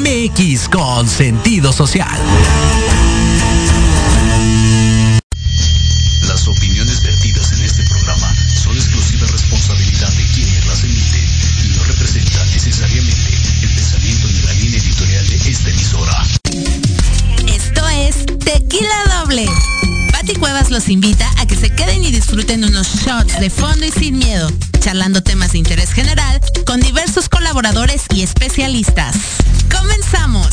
MX con sentido social. Las opiniones vertidas en este programa son exclusiva responsabilidad de quienes las emiten y no representan necesariamente el pensamiento ni la línea editorial de esta emisora. Esto es Tequila Doble. Pati Cuevas los invita a que se queden y disfruten unos shots de fondo y sin miedo, charlando temas de interés general colaboradores y especialistas. ¡Comenzamos!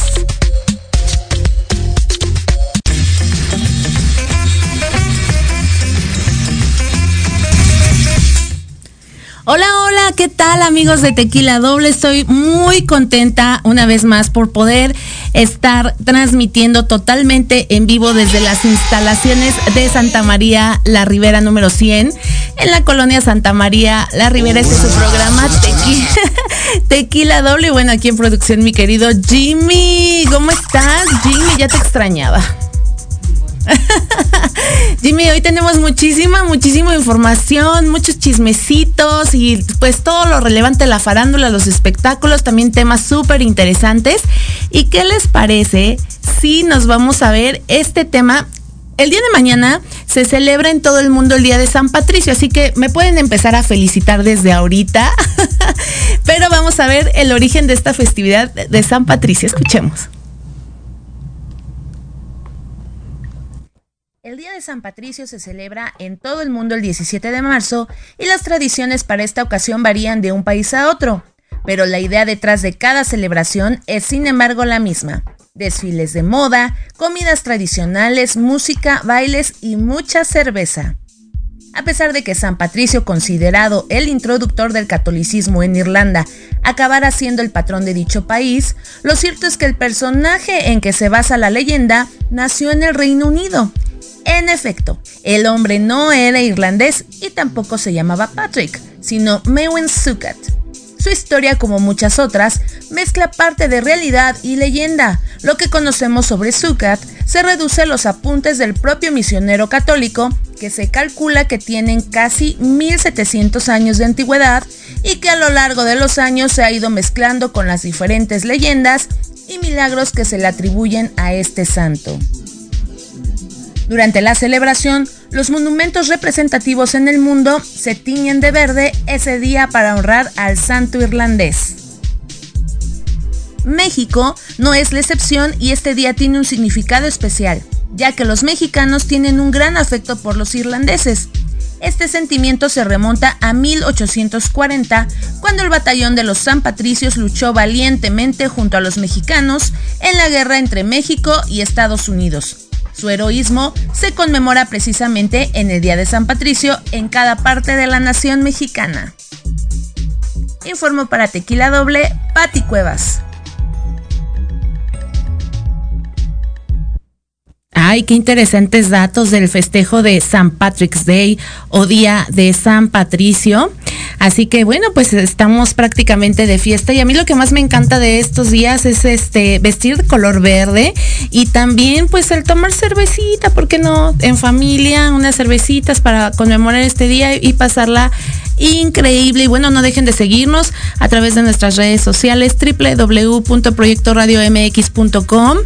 Hola, hola, ¿qué tal amigos de Tequila Doble? Estoy muy contenta una vez más por poder estar transmitiendo totalmente en vivo desde las instalaciones de Santa María La Ribera número 100 en la colonia Santa María La Ribera. Este es su programa Tequila, Tequila Doble. Bueno, aquí en producción mi querido Jimmy. ¿Cómo estás? Jimmy, ya te extrañaba. Jimmy, hoy tenemos muchísima, muchísima información, muchos chismecitos y pues todo lo relevante la farándula, los espectáculos, también temas súper interesantes. ¿Y qué les parece si nos vamos a ver este tema? El día de mañana se celebra en todo el mundo el Día de San Patricio, así que me pueden empezar a felicitar desde ahorita. Pero vamos a ver el origen de esta festividad de San Patricio. Escuchemos. El Día de San Patricio se celebra en todo el mundo el 17 de marzo y las tradiciones para esta ocasión varían de un país a otro, pero la idea detrás de cada celebración es sin embargo la misma. Desfiles de moda, comidas tradicionales, música, bailes y mucha cerveza. A pesar de que San Patricio, considerado el introductor del catolicismo en Irlanda, acabara siendo el patrón de dicho país, lo cierto es que el personaje en que se basa la leyenda nació en el Reino Unido en efecto, el hombre no era irlandés y tampoco se llamaba Patrick, sino Mewen Sukat. Su historia, como muchas otras, mezcla parte de realidad y leyenda. Lo que conocemos sobre Sukat se reduce a los apuntes del propio misionero católico, que se calcula que tienen casi 1700 años de antigüedad y que a lo largo de los años se ha ido mezclando con las diferentes leyendas y milagros que se le atribuyen a este santo. Durante la celebración, los monumentos representativos en el mundo se tiñen de verde ese día para honrar al santo irlandés. México no es la excepción y este día tiene un significado especial, ya que los mexicanos tienen un gran afecto por los irlandeses. Este sentimiento se remonta a 1840, cuando el batallón de los San Patricios luchó valientemente junto a los mexicanos en la guerra entre México y Estados Unidos. Su heroísmo se conmemora precisamente en el Día de San Patricio en cada parte de la nación mexicana. Informo para Tequila Doble, Pati Cuevas. Ay, qué interesantes datos del festejo de San Patrick's Day o Día de San Patricio. Así que bueno, pues estamos prácticamente de fiesta y a mí lo que más me encanta de estos días es este vestir de color verde y también pues el tomar cervecita, ¿por qué no? En familia, unas cervecitas para conmemorar este día y pasarla increíble. Y bueno, no dejen de seguirnos a través de nuestras redes sociales www.proyectoradiomx.com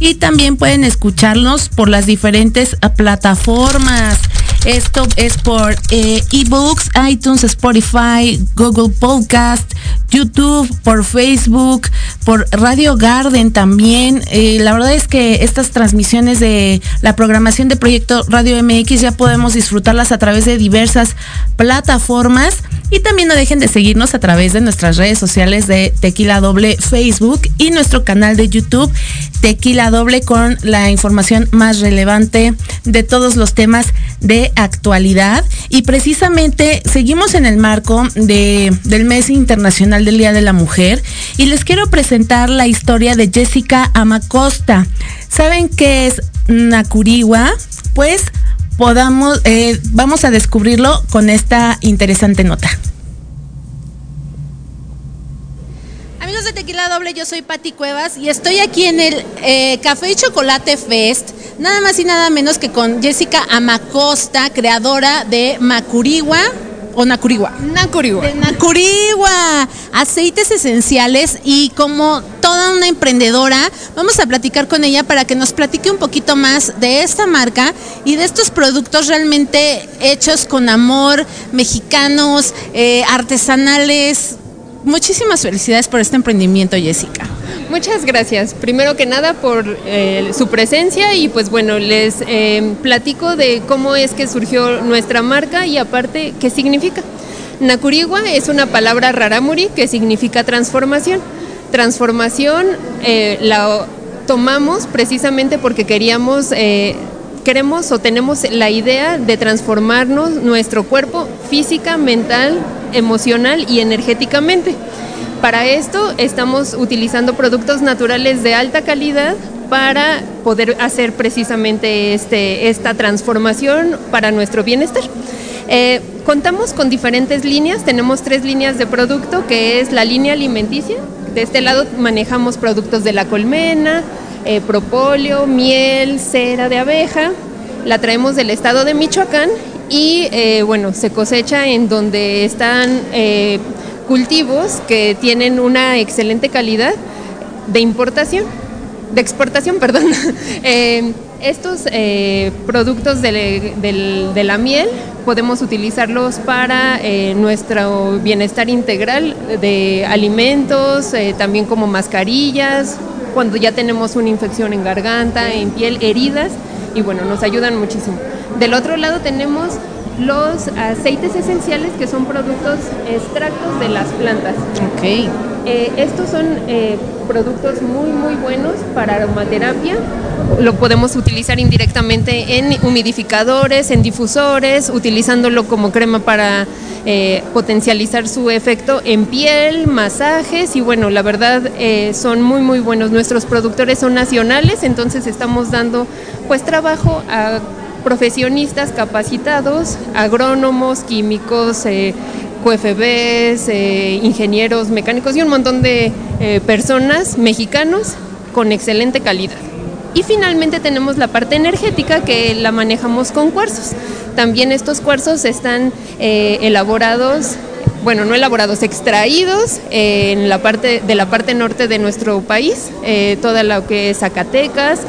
y también pueden escucharnos por las diferentes plataformas. Esto es por eh, ebooks, iTunes, Spotify, Google Podcast, YouTube, por Facebook, por Radio Garden también. Eh, la verdad es que estas transmisiones de la programación de Proyecto Radio MX ya podemos disfrutarlas a través de diversas plataformas. Y también no dejen de seguirnos a través de nuestras redes sociales de Tequila Doble Facebook y nuestro canal de YouTube Tequila Doble con la información más relevante de todos los temas de actualidad. Y precisamente seguimos en el marco de, del mes internacional del Día de la Mujer y les quiero presentar la historia de Jessica Amacosta. ¿Saben qué es Nakuriwa? Pues podamos, eh, vamos a descubrirlo con esta interesante nota. Amigos de Tequila Doble, yo soy Patti Cuevas y estoy aquí en el eh, Café y Chocolate Fest, nada más y nada menos que con Jessica Amacosta, creadora de Macuriwa o Nacurigua? Nacurigua. De Nacurigua, aceites esenciales y como toda una emprendedora, vamos a platicar con ella para que nos platique un poquito más de esta marca y de estos productos realmente hechos con amor, mexicanos, eh, artesanales. Muchísimas felicidades por este emprendimiento, Jessica. Muchas gracias. Primero que nada por eh, su presencia y pues bueno, les eh, platico de cómo es que surgió nuestra marca y aparte qué significa. Nakurigua es una palabra raramuri que significa transformación. Transformación eh, la tomamos precisamente porque queríamos, queremos o tenemos la idea de transformarnos nuestro cuerpo física, mental, emocional y energéticamente. Para esto estamos utilizando productos naturales de alta calidad para poder hacer precisamente este, esta transformación para nuestro bienestar. Eh, contamos con diferentes líneas, tenemos tres líneas de producto, que es la línea alimenticia. De este lado manejamos productos de la colmena, eh, propóleo, miel, cera de abeja. La traemos del estado de Michoacán y eh, bueno, se cosecha en donde están cultivos que tienen una excelente calidad de importación, de exportación, perdón. Eh, estos eh, productos de, la miel podemos utilizarlos para eh, nuestro bienestar integral de alimentos, también como mascarillas, cuando ya tenemos una infección en garganta, en piel, heridas, y bueno, nos ayudan muchísimo. Del otro lado tenemos los aceites esenciales que son productos extractos de las plantas. Ok. Eh, estos son eh, productos muy muy buenos para aromaterapia. Lo podemos utilizar indirectamente en humidificadores, en difusores, utilizándolo como crema para eh, potencializar su efecto en piel, masajes y bueno, la verdad son muy muy buenos. Nuestros productores son nacionales, entonces estamos dando pues trabajo a profesionistas capacitados, agrónomos, químicos, eh, QFBs, eh, ingenieros mecánicos y un montón de eh, personas mexicanos con excelente calidad. Y finalmente tenemos la parte energética que la manejamos con cuarzos. También estos cuarzos están elaborados bueno, no elaborados, extraídos en la parte de la parte norte de nuestro país, toda lo que es Zacatecas,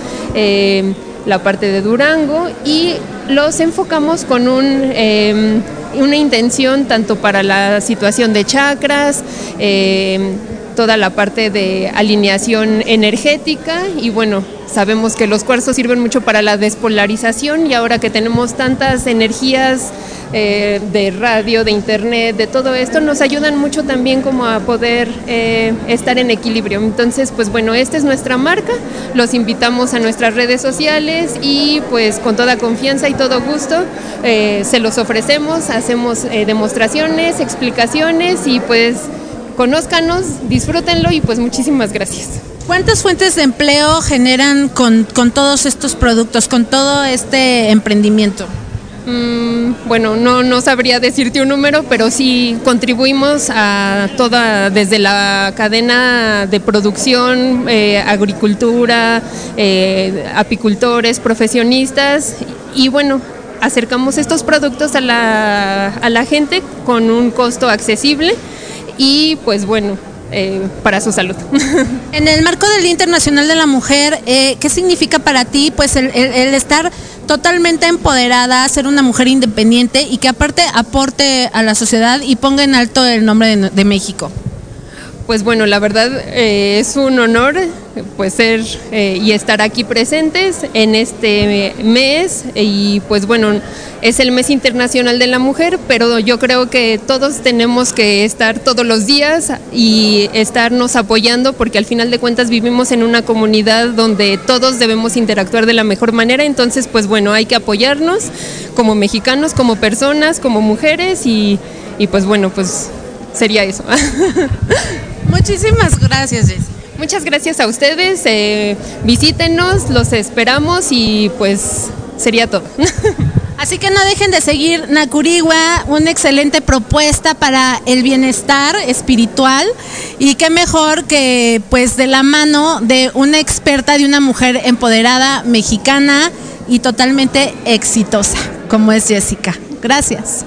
la parte de Durango y los enfocamos con un, em, una intención tanto para la situación de chakras, em, toda la parte de alineación energética y bueno, sabemos que los cuarzos sirven mucho para la despolarización y ahora que tenemos tantas energías eh, de radio, de internet, de todo esto, nos ayudan mucho también como a poder eh, estar en equilibrio. Entonces, pues bueno, esta es nuestra marca, los invitamos a nuestras redes sociales y pues con toda confianza y todo gusto eh, se los ofrecemos, hacemos demostraciones, explicaciones y pues conózcanos, disfrútenlo y pues muchísimas gracias. ¿Cuántas fuentes de empleo generan con, con todos estos productos, con todo este emprendimiento? Mm, bueno, no, no sabría decirte un número, pero sí contribuimos a toda, desde la cadena de producción, eh, agricultura, eh, apicultores, profesionistas y bueno, acercamos estos productos a la, a la gente con un costo accesible y pues bueno, eh, para su salud. En el marco del Día Internacional de la Mujer, eh, ¿qué significa para ti pues el, estar totalmente empoderada, ser una mujer independiente y que aparte aporte a la sociedad y ponga en alto el nombre de México? Pues bueno, la verdad eh, es un honor pues ser eh, y estar aquí presentes en este mes y pues bueno, es el mes internacional de la mujer, pero yo creo que todos tenemos que estar todos los días y estarnos apoyando porque al final de cuentas vivimos en una comunidad donde todos debemos interactuar de la mejor manera, entonces pues bueno, hay que apoyarnos como mexicanos, como personas, como mujeres y, y pues bueno, pues sería eso. Muchísimas gracias, Jess. Muchas gracias a ustedes. Eh, visítenos, los esperamos y pues sería todo. Así que no dejen de seguir Nakurigua, una excelente propuesta para el bienestar espiritual y qué mejor que pues de la mano de una experta, de una mujer empoderada, mexicana y totalmente exitosa, como es Jessica. Gracias.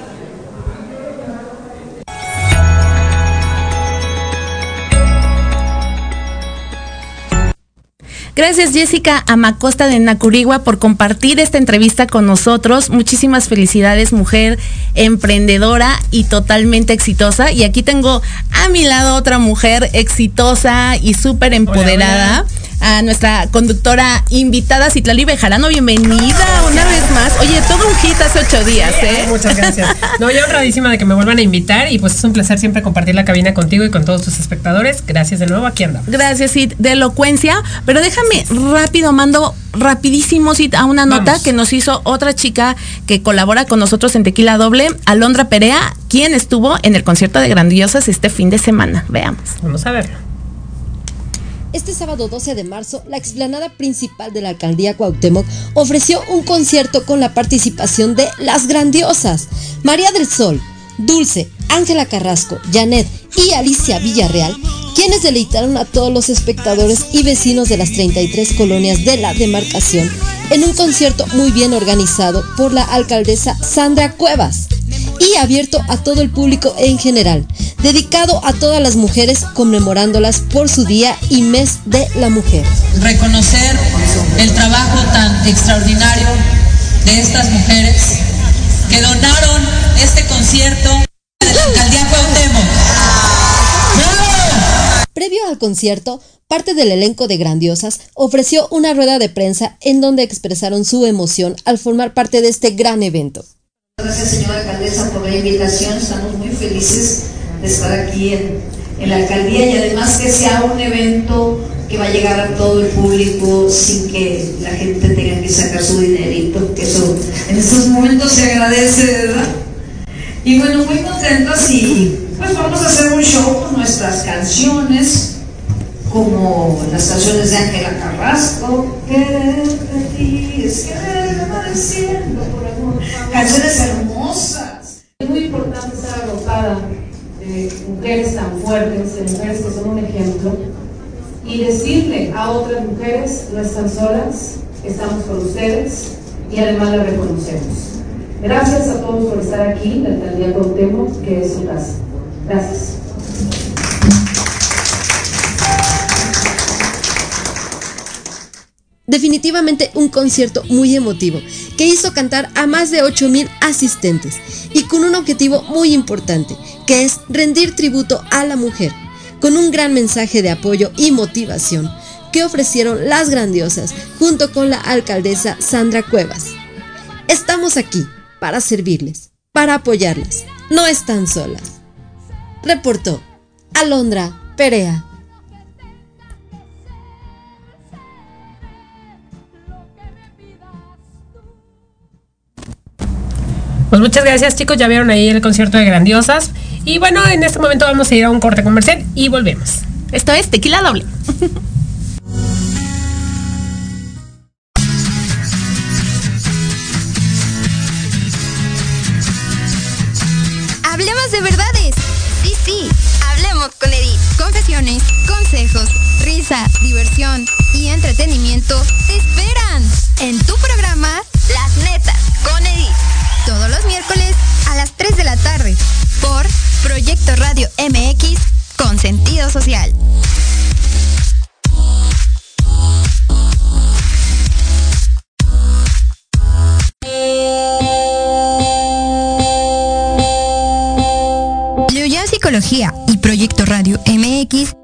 Gracias Jessica Amacosta de Nacurigua por compartir esta entrevista con nosotros. Muchísimas felicidades, mujer emprendedora y totalmente exitosa. Y aquí tengo a mi lado otra mujer exitosa y súper empoderada a nuestra conductora invitada Citlali Bejarano. Bienvenida una vez más. Oye, todo un hit hace ocho días, ¿eh? Muchas gracias. No, yo honradísima de que me vuelvan a invitar y pues es un placer siempre compartir la cabina contigo y con todos tus espectadores. Gracias de nuevo, aquí andamos. Gracias, Cid, de elocuencia. Pero déjame rápido, mando rapidísimo, Cid, a una nota que nos hizo otra chica que colabora con nosotros en Tequila Doble, Alondra Perea, quien estuvo en el concierto de Grandiosas este fin de semana. Veamos. Vamos a verlo. Este sábado 12 de marzo, la explanada principal de la alcaldía Cuauhtémoc ofreció un concierto con la participación de Las Grandiosas, María del Sol, Dulce, Ángela Carrasco, Janet y Alicia Villarreal, quienes deleitaron a todos los espectadores y vecinos de las 33 colonias de la demarcación en un concierto muy bien organizado por la alcaldesa Sandra Cuevas y abierto a todo el público en general, dedicado a todas las mujeres conmemorándolas por su día y mes de la mujer. Reconocer el trabajo tan extraordinario de estas mujeres que donaron este concierto de la alcaldía Cuauhtémoc. Previo al concierto, parte del elenco de Grandiosas ofreció una rueda de prensa en donde expresaron su emoción al formar parte de este gran evento. Gracias señora alcaldesa por la invitación, estamos muy felices de estar aquí en, la alcaldía y además que sea un evento que va a llegar a todo el público sin que la gente tenga que sacar su dinerito, que eso en estos momentos se agradece, ¿verdad? Y bueno, muy contentas y pues vamos a hacer un show con nuestras canciones, como las canciones de Ángela Carrasco, quererte a ti es por amor, canciones hermosas. Es muy importante estar agotada mujeres tan fuertes, de mujeres que son un ejemplo, y decirle a otras mujeres, no están solas, estamos con ustedes y además las reconocemos. Gracias a todos por estar aquí la alcaldía Cuauhtémoc, que es su casa. Gracias. Definitivamente un concierto muy emotivo que hizo cantar a más de 8.000 asistentes y con un objetivo muy importante, que es rendir tributo a la mujer, con un gran mensaje de apoyo y motivación que ofrecieron las grandiosas junto con la alcaldesa Sandra Cuevas. Estamos aquí para servirles, para apoyarlas, no están solas. Reportó Alondra Perea. Pues muchas gracias chicos, ya vieron ahí el concierto de Grandiosas. Y bueno, en este momento vamos a ir a un corte comercial y volvemos. Esto es Tequila Doble. Hablemos de verdades. Sí, sí, hablemos con Edith. Confesiones, consejos, risa, diversión y entretenimiento te esperan en tu programa Las Netas con Edith. Todos los miércoles a las 3 de la tarde por Proyecto Radio MX con sentido social. Psicología y Proyecto Radio MX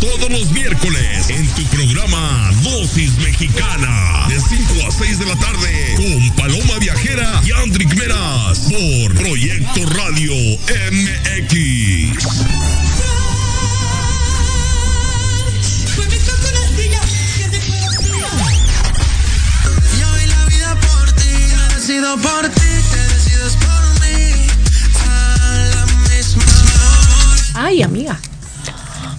todos los miércoles en tu programa Dosis Mexicana. De 5 a 6 de la tarde. Con Paloma Viajera y Andrick Meras. Por Proyecto Radio MX. decido por ti, te decides por mí. A la misma hora. Ay, amiga.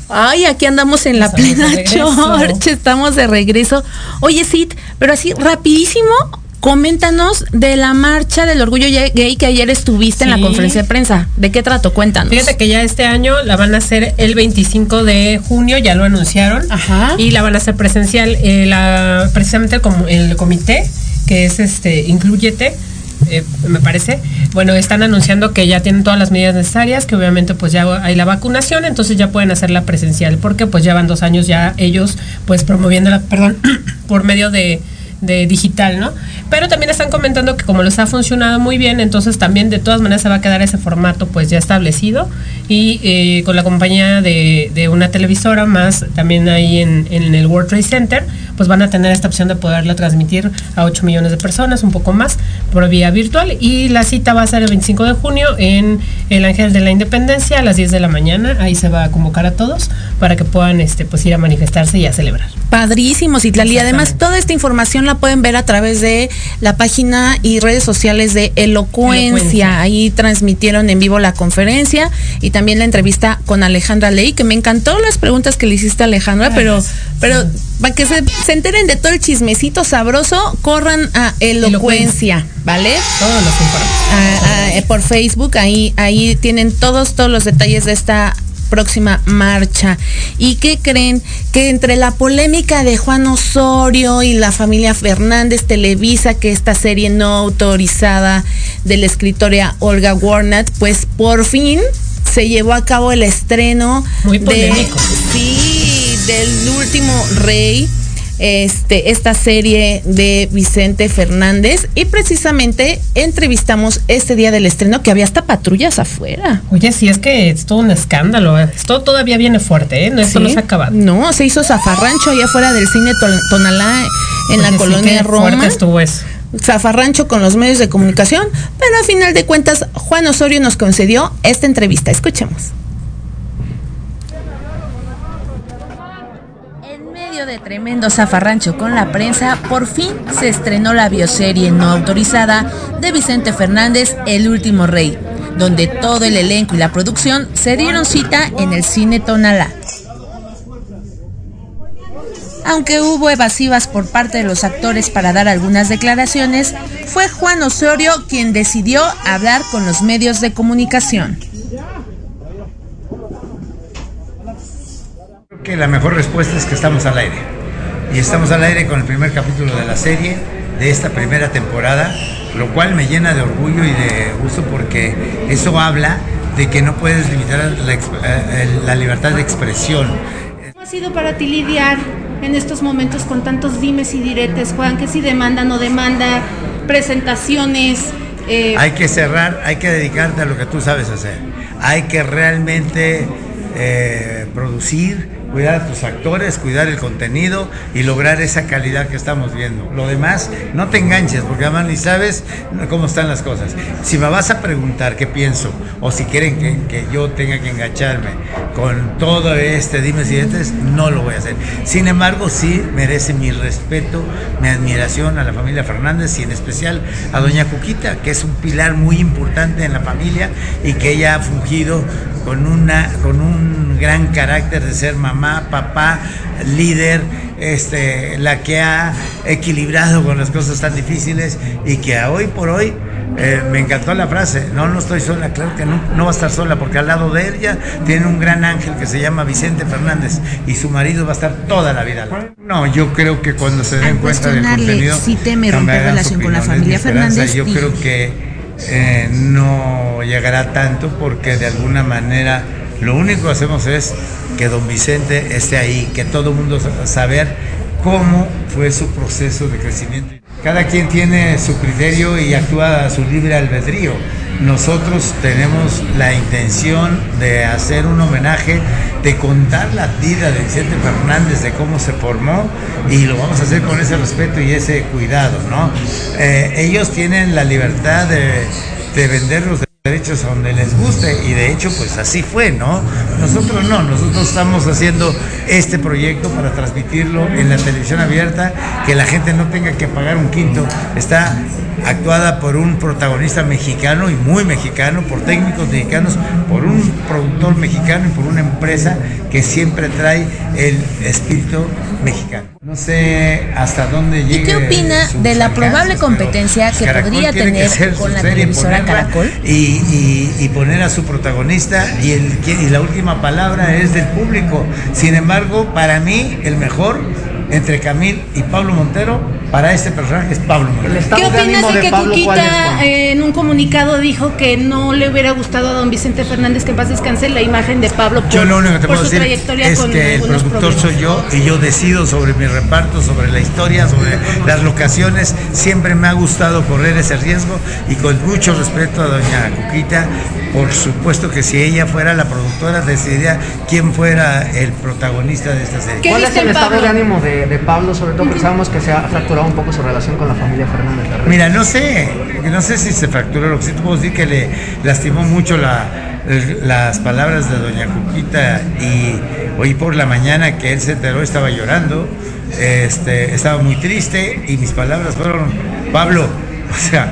Ay, aquí andamos en la Estamos plena chorcha, estamos de regreso. Oye, Sid, pero así rapidísimo, coméntanos de la marcha del orgullo gay que ayer estuviste en la conferencia de prensa. ¿De qué trato? Cuéntanos. Fíjate que ya este año la van a hacer el 25 de junio, ya lo anunciaron. Ajá. Y la van a hacer presencial. Eh, la, precisamente como el comité, que es este Incluyete, eh, me parece. Bueno, están anunciando que ya tienen todas las medidas necesarias, que obviamente pues ya hay la vacunación, entonces ya pueden hacerla presencial, porque pues llevan dos años ya ellos pues promoviéndola, perdón, por medio de digital, ¿no? Pero también están comentando que como les ha funcionado muy bien, entonces también de todas maneras se va a quedar ese formato pues ya establecido y eh, con la compañía de, una televisora más también ahí en el World Trade Center, pues van a tener esta opción de poderla transmitir a 8 millones de personas, un poco más, por vía virtual. Y la cita va a ser el 25 de junio en el Ángel de la Independencia a las 10 de la mañana, ahí se va a convocar a todos para que puedan este, pues ir a manifestarse y a celebrar. Padrísimo, Citlali. Y además, toda esta información la pueden ver a través de la página y redes sociales de Elocuencia. Elocuencia. Ahí transmitieron en vivo la conferencia y también la entrevista con Alejandra Ley, que me encantó las preguntas que le hiciste a Alejandra, pero, pero para que se, se enteren de todo el chismecito sabroso, corran a Elocuencia, ¿vale? Todos los informes. Eh, por Facebook, ahí, ahí tienen todos, todos los detalles de esta próxima marcha. ¿Y qué creen? Que entre la polémica de Juan Osorio y la familia Fernández Televisa, que esta serie no autorizada de la escritora Olga Warnett, pues por fin se llevó a cabo el estreno Muy de, polémico. sí, del último rey este, esta serie de Vicente Fernández y precisamente entrevistamos este día del estreno que había hasta patrullas afuera. Oye, sí, es que es todo un escándalo. eh. Esto todavía viene fuerte, ¿eh? No, esto no Sí. se ha acabado. No, se hizo zafarrancho allá afuera del cine Tonalá en la Oye, sí, colonia qué Roma. fuerte estuvo eso. Zafarrancho con los medios de comunicación, pero a final de cuentas Juan Osorio nos concedió esta entrevista. Escuchemos. En de tremendo zafarrancho con la prensa, por fin se estrenó la bioserie no autorizada de Vicente Fernández, El Último Rey, donde todo el elenco y la producción se dieron cita en el cine Tonalá. Aunque hubo evasivas por parte de los actores para dar algunas declaraciones, fue Juan Osorio quien decidió hablar con los medios de comunicación. Que la mejor respuesta es que estamos al aire. Y estamos al aire con el primer capítulo de la serie, de esta primera temporada, lo cual me llena de orgullo y de gusto porque eso habla de que no puedes limitar la, eh, la libertad de expresión. ¿Cómo ha sido para ti lidiar en estos momentos con tantos dimes y diretes, Juan? Que si demanda, no demanda, presentaciones. eh, Hay que cerrar, hay que dedicarte a lo que tú sabes hacer. Hay que realmente eh, producir, cuidar a tus actores, cuidar el contenido y lograr esa calidad que estamos viendo. Lo demás, no te enganches, porque además ni sabes cómo están las cosas. Si me vas a preguntar qué pienso, o si quieren que, que yo tenga que engancharme con todo este dimes y diretes, no lo voy a hacer. Sin embargo, sí merece mi respeto, mi admiración a la familia Fernández y en especial a doña Cuquita, que es un pilar muy importante en la familia y que ella ha fungido con, una, con un gran carácter de ser mamá, papá, líder, este, la que ha equilibrado con las cosas tan difíciles y que a hoy por hoy eh, me encantó la frase, no, no estoy sola, claro que no, no va a estar sola, porque al lado de ella tiene un gran ángel que se llama Vicente Fernández y su marido va a estar toda la vida. No, yo creo que cuando se den Al cuenta del contenido... si teme romper relación con la familia. Fernández, Yo creo que eh, no llegará tanto porque de alguna manera lo único que hacemos es que don Vicente esté ahí, que todo el mundo sa- saber cómo fue su proceso de crecimiento. cada quien tiene su criterio y actúa a su libre albedrío. Nosotros tenemos la intención de hacer un homenaje, de contar la vida de Vicente Fernández, de cómo se formó, y lo vamos a hacer con ese respeto y ese cuidado, ¿no? Eh, ellos tienen la libertad de, de derechos a donde les guste y de hecho pues así fue, ¿no? Nosotros no, nosotros estamos haciendo este proyecto para transmitirlo en la televisión abierta, que la gente no tenga que pagar un quinto, está actuada por un protagonista mexicano y muy mexicano, por técnicos mexicanos, por un productor mexicano y por una empresa que siempre trae el espíritu mexicano. No sé hasta dónde llegue. ¿Y qué opina de la probable competencia que Caracol podría que tener con la televisora Caracol? Y, y- y poner a su protagonista y, el, que- y la última palabra es del público. Sin embargo, para mí el mejor entre Camil y Pablo Montero para este personaje es Pablo Montero. ¿Qué opinas de que Cuquita eh, en un comunicado dijo que no le hubiera gustado a don Vicente Fernández que en paz descanse la imagen de Pablo por, Yo lo único que te por puedo su decir trayectoria es con que el productor problemas? soy yo y yo decido sobre mi reparto, sobre la historia, sobre las locaciones. Siempre me ha gustado correr ese riesgo y con mucho respeto a doña Cuquita, por supuesto que si ella fuera la productora decidiría quién fuera el protagonista de esta serie. ¿Cuál es el estado de ánimo de, de Pablo, sobre todo porque sabemos que se ha fracturado un poco su relación con la familia Fernández? Mira, no sé, no sé si se fracturó, lo que sí te puedo decir que le lastimó mucho la- las palabras de doña Cuquita y hoy por la mañana que él se enteró estaba llorando, este, estaba muy triste y mis palabras fueron, Pablo, o sea,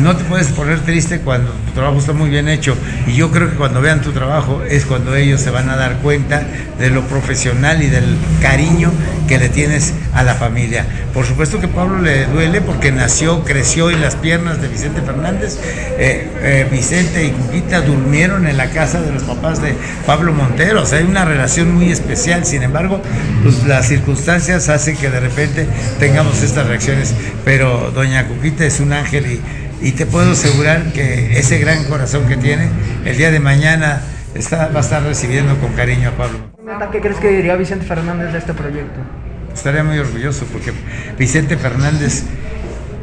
no te puedes poner triste cuando tu trabajo está muy bien hecho. Y yo creo que cuando vean tu trabajo es cuando ellos se van a dar cuenta de lo profesional y del cariño que le tienes a la familia. Por supuesto que Pablo le duele porque nació, creció en las piernas de Vicente Fernández. Eh, eh, Vicente y Cuquita durmieron en la casa de los papás de Pablo Montero. O sea, hay una relación muy especial. Sin embargo, pues, las circunstancias hacen que de repente tengamos estas reacciones. Pero doña Cuquita es un ángel y y te puedo asegurar que ese gran corazón que tiene, el día de mañana está, va a estar recibiendo con cariño a Pablo. ¿Qué crees que diría Vicente Fernández de este proyecto? Estaría muy orgulloso porque Vicente Fernández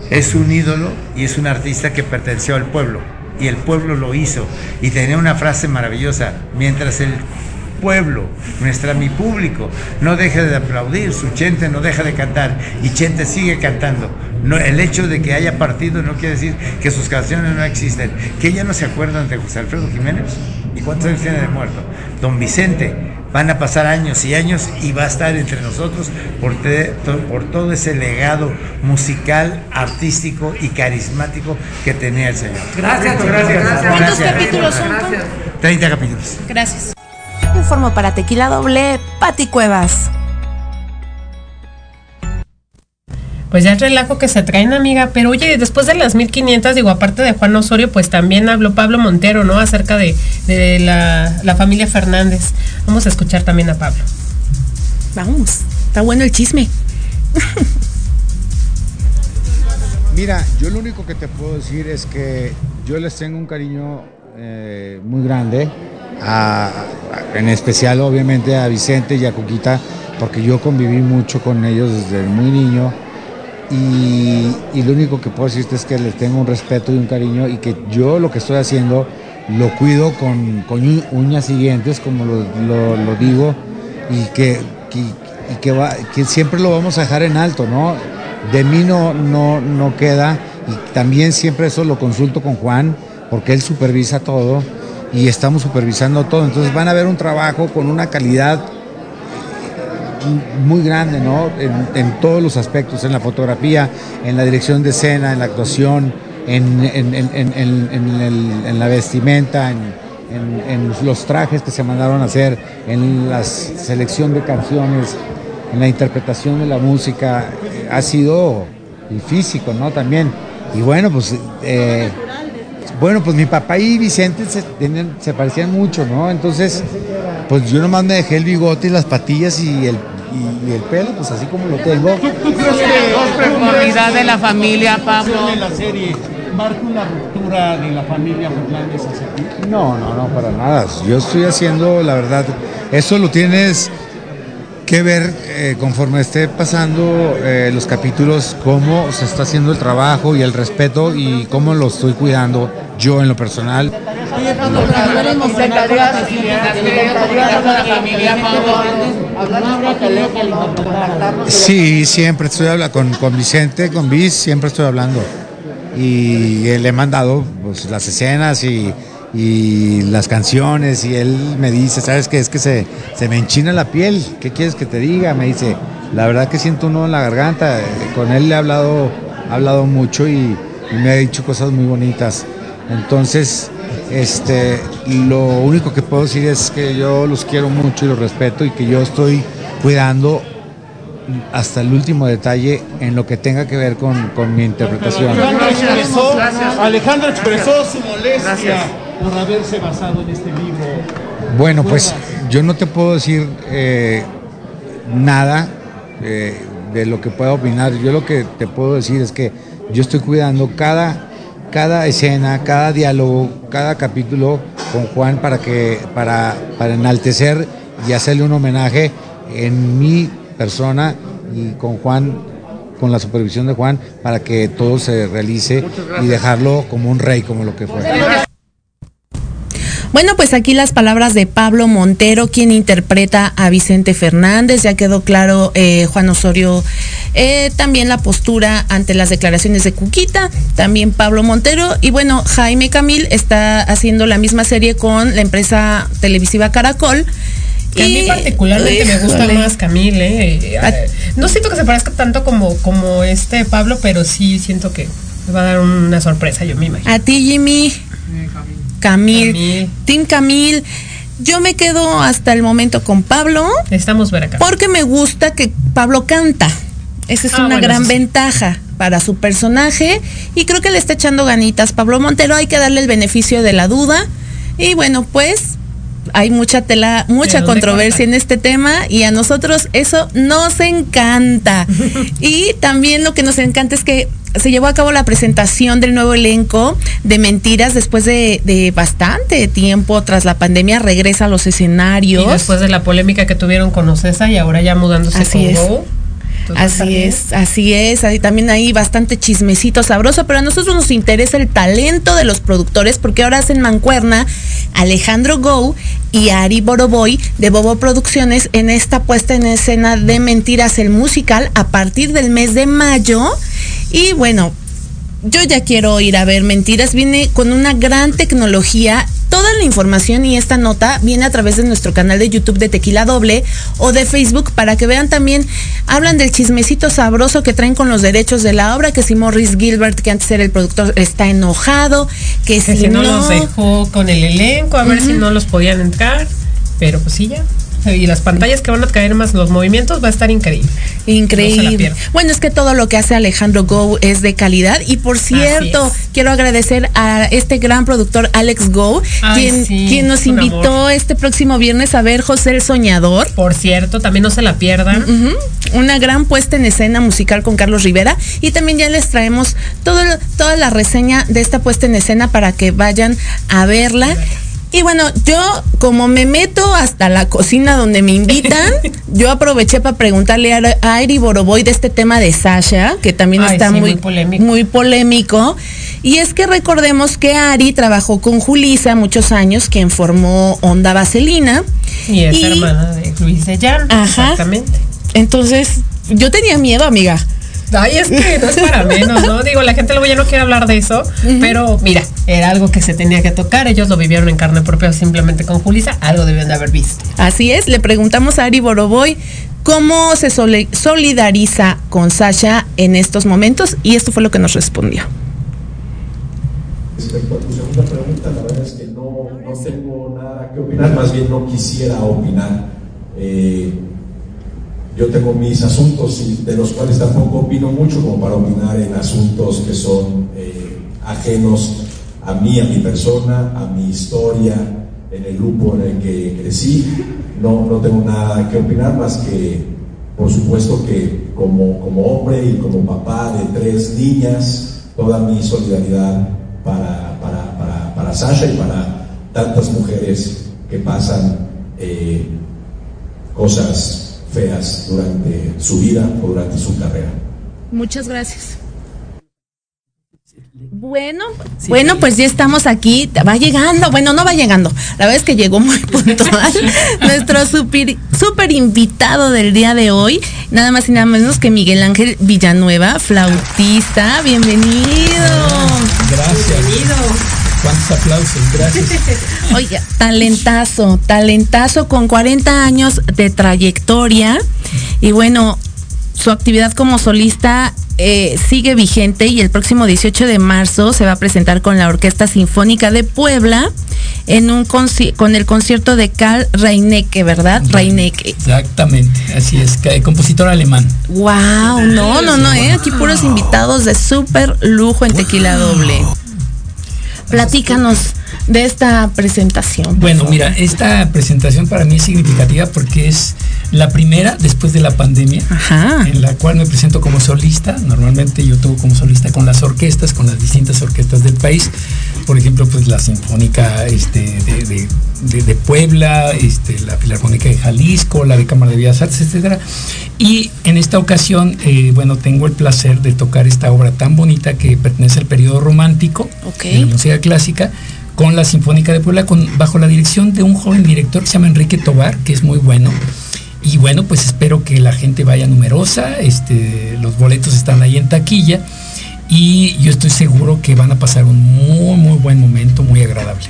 es un ídolo y es un artista que perteneció al pueblo y el pueblo lo hizo y tenía una frase maravillosa, mientras el pueblo, nuestra mi público, no deje de aplaudir, su Chente no deja de cantar y Chente sigue cantando. No, el hecho de que haya partido no quiere decir que sus canciones no existen, que ya no se acuerdan de José Alfredo Jiménez y cuántos años tiene de muerto. Don Vicente, van a pasar años y años y va a estar entre nosotros por, te- to- por todo ese legado musical, artístico y carismático que tenía el señor. Gracias. gracias. ¿Cuántos capítulos son? 30 capítulos. Gracias. Informo para Tequila Doble, Pati Cuevas. Pues ya el relajo que se traen, amiga. Pero oye, después de las 1500, digo, aparte de Juan Osorio, pues también habló Pablo Montero, ¿no? Acerca de, de la, la familia Fernández. Vamos a escuchar también a Pablo. Vamos, está bueno el chisme. Mira, yo lo único que te puedo decir es que yo les tengo un cariño eh, muy grande, a- en especial obviamente a Vicente y a Cuquita, porque yo conviví mucho con ellos desde muy niño y, lo único que puedo decirte es que les tengo un respeto y un cariño y que yo lo que estoy haciendo lo cuido con, con uñ- uñas y dientes, como lo, digo, y que, que siempre lo vamos a dejar en alto, ¿no? De mí no, no, no queda, y también siempre eso lo consulto con Juan, porque él supervisa todo y estamos supervisando todo, entonces van a ver un trabajo con una calidad muy grande, ¿no? En, todos los aspectos, en la fotografía, en la dirección de escena, en la actuación, en, en- en- el- la vestimenta, en, los trajes que se mandaron a hacer, en la selección de canciones, en la interpretación de la música, ha sido y físico, ¿no? También. Y bueno, pues eh, bueno, pues mi papá y Vicente se, tenían- se parecían mucho, ¿no? Entonces, pues yo nomás me dejé el bigote y las patillas y el, y, y el pelo, pues así como lo tengo. Prioridad de la familia, Pablo. de la serie marca una ruptura de la familia Fernández hacia ti? No, no, no, para nada. Yo estoy haciendo, la verdad, eso lo tienes que ver eh, conforme esté pasando eh, los capítulos cómo se está haciendo el trabajo y el respeto y cómo lo estoy cuidando yo en lo personal. Sí, siempre estoy hablando con, con Vicente, con Viz, siempre estoy hablando. Y le he mandado pues, las escenas y, y las canciones y él me dice, ¿sabes qué? Es que se, se me enchina la piel, ¿qué quieres que te diga? Me dice, la verdad que siento uno en la garganta. Con él le he hablado, he hablado mucho y, y me ha dicho cosas muy bonitas. Entonces, este, lo único que puedo decir es que yo los quiero mucho y los respeto y que yo estoy cuidando hasta el último detalle en lo que tenga que ver con, con mi interpretación. Alejandro expresó, Alejandro expresó su molestia por haberse basado en este libro. Bueno, pues yo no te puedo decir eh, nada eh, de lo que pueda opinar. Yo lo que te puedo decir es que yo estoy cuidando cada, cada escena, cada diálogo, cada capítulo con Juan para que para, para enaltecer y hacerle un homenaje en mi persona y con Juan, con la supervisión de Juan, para que todo se realice y dejarlo como un rey, como lo que fue. Bueno, pues aquí las palabras de Pablo Montero, quien interpreta a Vicente Fernández. Ya quedó claro eh, Juan Osorio, eh, también la postura ante las declaraciones de Cuquita, también Pablo Montero. Y bueno, Jaime Camil está haciendo la misma serie con la empresa televisiva Caracol. Que a mí Y- particularmente me gusta más Camille. eh, eh, no siento que se parezca tanto como, como este Pablo, pero sí siento que me va a dar una sorpresa, yo me imagino. A ti, Jimmy. Camil. Team Camil. Yo me quedo hasta el momento con Pablo. Necesitamos ver acá. Porque me gusta que Pablo canta. Esa es Ah, una bueno, gran sí. ventaja para su personaje. Y creo que le está echando ganitas. Pablo Montero hay que darle el beneficio de la duda. Y bueno, pues hay mucha tela, mucha ¿De dónde controversia en este tema y a nosotros eso nos encanta. y también lo que nos encanta es que se llevó a cabo la presentación del nuevo elenco de Mentiras después de, de bastante tiempo tras la pandemia, regresa a los escenarios. Y después de la polémica que tuvieron con Ocesa y ahora ya mudándose Así con es. Go. Entonces, está Así es, así es. También hay bastante chismecito sabroso, pero a nosotros nos interesa el talento de los productores porque ahora hacen mancuerna Alejandro Go y Ari Boroboy de Bobo Producciones en esta puesta en escena de Mentiras el musical a partir del mes de mayo. Y bueno, yo ya quiero ir a ver Mentiras. Viene con una gran tecnología. Toda la información y esta nota viene a través de nuestro canal de YouTube de Tequila Doble o de Facebook para que vean también, hablan del chismecito sabroso que traen con los derechos de la obra, que si Morris Gilbert, que antes era el productor, está enojado, que Que si no, no, los dejó con el elenco, a ver si no los podían entrar. Pero pues sí, ya. Y las pantallas que van a caer más los movimientos va a estar increíble. No Increíble. pierdan. bueno, es que todo lo que hace Alejandro Go es de calidad. Y por cierto, quiero agradecer a este gran productor Alex Go, Ay, quien, sí, quien nos invitó amor. este próximo viernes a ver José el Soñador. Por cierto, también no se la pierdan. Una gran puesta en escena musical con Carlos Rivera. Y también ya les traemos todo, toda la reseña de esta puesta en escena para que vayan a verla. Y bueno, yo como me meto hasta la cocina donde me invitan, yo aproveché para preguntarle a, a Ari Boroboy de este tema de Sasha, que también Ay, está sí, muy, muy polémico. muy polémico. Y es que recordemos que Ari trabajó con Julisa muchos años, quien formó Onda Vaselina. Y es hermana de Luis de Llano. Exactamente. Entonces, yo tenía miedo, amiga. Ay, es que no es para menos, ¿no? Digo, la gente luego ya no quiere hablar de eso, pero mira, era algo que se tenía que tocar, ellos lo vivieron en carne propia simplemente con Julisa, algo debían de haber visto. Así es, le preguntamos a Ari Boroboy cómo se solidariza con Sasha en estos momentos y esto fue lo que nos respondió. Respecto a tu segunda pregunta, la verdad es que no, no tengo nada que opinar, más bien no quisiera opinar. Eh, yo tengo mis asuntos y de los cuales tampoco opino mucho como para opinar en asuntos que son eh, ajenos a mí, a mi persona, a mi historia, en el grupo en el que crecí. No, no tengo nada que opinar más que, por supuesto que como, como hombre y como papá de tres niñas, toda mi solidaridad para, para, para, Sasha y para tantas mujeres que pasan eh, cosas feas durante su vida o durante su carrera. Muchas gracias. Bueno, bueno, pues ya estamos aquí. Va llegando, bueno, no va llegando. La verdad es que llegó muy puntual. Nuestro super, super invitado del día de hoy, nada más y nada menos que Miguel Ángel Villanueva, flautista. Bienvenido. Gracias. Bienvenido. ¿Cuántos aplausos? Gracias. Oiga, talentazo, talentazo con 40 años de trayectoria. Y bueno, su actividad como solista eh, sigue vigente y el próximo 18 de marzo se va a presentar con la Orquesta Sinfónica de Puebla en un con el concierto de Karl Reinecke, ¿verdad? Reinecke. Exactamente, así es, compositor alemán. Wow, no, no, no, eh, aquí puros invitados de súper lujo en tequila doble. Platícanos de esta presentación. Bueno, mira, esta presentación para mí es significativa porque es la primera después de la pandemia, en la cual me presento como solista. Normalmente yo toco como solista con las orquestas, con las distintas orquestas del país. Por ejemplo, pues la Sinfónica este, de, Puebla, este, la Filarmónica de Jalisco, la de Cámara de Bellas Artes, etcétera. Y en esta ocasión, eh, bueno, tengo el placer de tocar esta obra tan bonita que pertenece al periodo romántico de la música clásica con la Sinfónica de Puebla, bajo la dirección de un joven director que se llama Enrique Tobar, que es muy bueno. Y bueno, pues espero que la gente vaya numerosa, este, los boletos están ahí en taquilla y yo estoy seguro que van a pasar un muy, muy buen momento, muy agradable.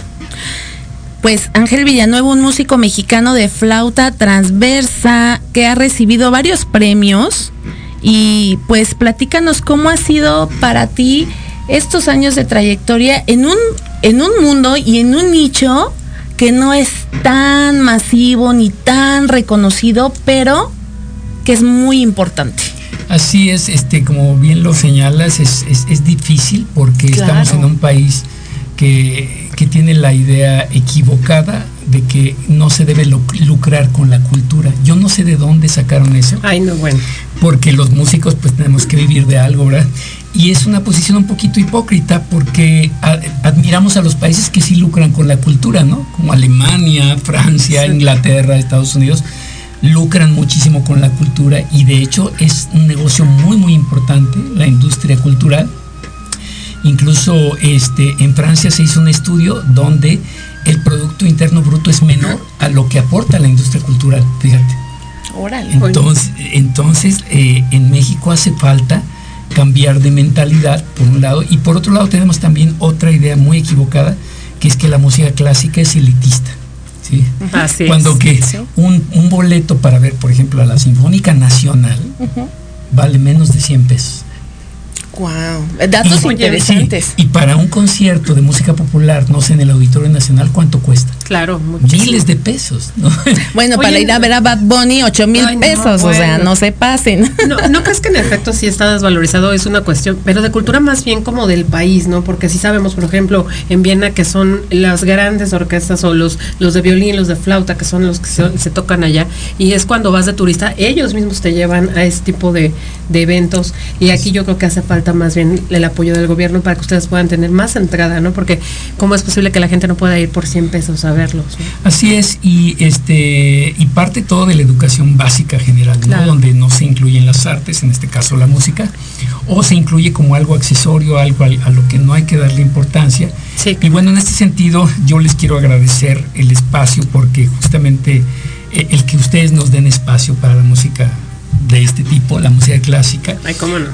Pues Ángel Villanueva, un músico mexicano de flauta transversa que ha recibido varios premios y pues platícanos cómo ha sido para ti estos años de trayectoria en un, en un mundo y en un nicho que no es tan masivo ni tan reconocido, pero que es muy importante. Así es, este, como bien lo señalas, es, difícil porque estamos en un país que, que, tiene la idea equivocada de que no se debe lucrar con la cultura. Yo no sé de dónde sacaron eso. Ay, no, bueno. Porque los músicos pues tenemos que vivir de algo, ¿verdad? Y es una posición un poquito hipócrita porque admiramos a los países que sí lucran con la cultura, ¿no? Como Alemania, Francia, Inglaterra, Estados Unidos, lucran muchísimo con la cultura y de hecho es un negocio muy muy importante la industria cultural. Incluso este, en Francia se hizo un estudio donde el Producto Interno Bruto es menor a lo que aporta la industria cultural, fíjate. Entonces, entonces eh, en México hace falta cambiar de mentalidad, por un lado, y por otro lado tenemos también otra idea muy equivocada, que es que la música clásica es elitista. ¿sí? Cuando que un, un, boleto para ver, por ejemplo, a la Sinfónica Nacional vale menos de 100 pesos. Wow, datos interesantes. y para un concierto de música popular, no sé, en el Auditorio Nacional, ¿cuánto cuesta? Claro, miles de pesos. Bueno, para ir a ver a Bad Bunny, 8 mil pesos, o sea, no se pasen. No, no crees que en efecto sí está desvalorizado, es una cuestión, pero de cultura más bien como del país, ¿no? Porque si sabemos, por ejemplo, en Viena que son las grandes orquestas o los, los de violín, los de flauta, que son los que se, tocan allá, y es cuando vas de turista, ellos mismos te llevan a ese tipo de, de eventos, y aquí yo creo que hace falta más bien el apoyo del gobierno para que ustedes puedan tener más entrada, ¿no? Porque cómo es posible que la gente no pueda ir por 100 pesos a verlos. Así es, y este y parte todo de la educación básica general, ¿no? Donde no se incluyen las artes, en este caso la música, o se incluye como algo accesorio, algo a, lo que no hay que darle importancia. Y bueno, en este sentido yo les quiero agradecer el espacio porque justamente eh, el que ustedes nos den espacio para la música de este tipo, la música clásica,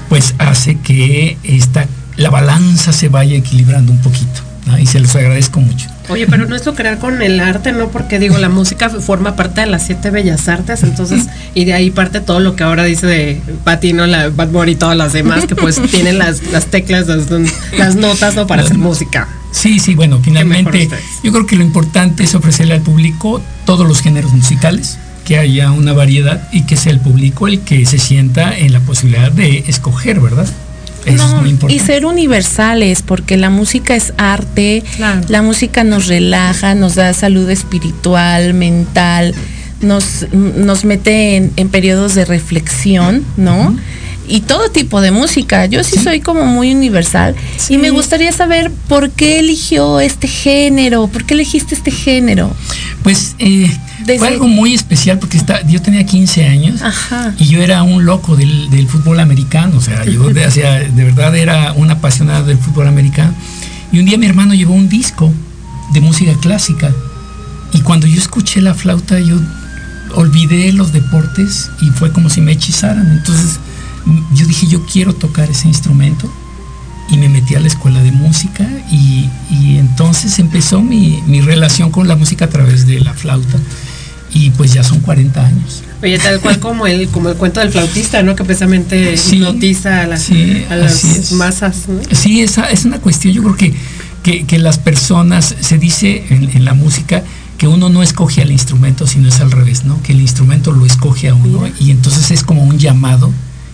pues hace que esta, la balanza se vaya equilibrando un poquito. Y se los agradezco mucho. Oye, pero no es lucrar con el arte, ¿no? Porque digo, la música forma parte de las siete bellas artes, entonces, y de ahí parte todo lo que ahora dice de Patino, la Bad Bunny y todas las demás, que pues tienen las, las teclas, las, notas, ¿no? Para hacer música. Sí, sí, bueno, finalmente yo creo que lo importante es ofrecerle al público todos los géneros musicales que haya una variedad y que sea el público el que se sienta en la posibilidad de escoger, ¿verdad? y ser universales, porque la música es arte, la música nos relaja, nos da salud espiritual, mental, nos, nos mete en, periodos de reflexión, ¿no? Y todo tipo de música. Yo sí, soy como muy universal y me gustaría saber por qué eligió este género, por qué elegiste este género. Pues eh, Fue algo muy especial porque está, yo tenía 15 años y yo era un loco del, del fútbol americano. O sea, yo de, verdad era un apasionado del fútbol americano. Y un día mi hermano llevó un disco de música clásica. Y cuando yo escuché la flauta, yo olvidé los deportes y fue como si me hechizaran. Entonces yo dije, yo quiero tocar ese instrumento y me metí a la escuela de música y, y entonces empezó mi, mi relación con la música a través de la flauta y pues ya son 40 años. Oye, tal cual como el, como el cuento del flautista, ¿no? Que precisamente Sí, hipnotiza a las, sí, a las así es. masas. ¿no? Sí, esa es una cuestión, yo creo que, que, que las personas, se dice en, en la música, que uno no escoge al instrumento, sino es al revés, ¿no? Que el instrumento lo escoge a uno y entonces es como un llamado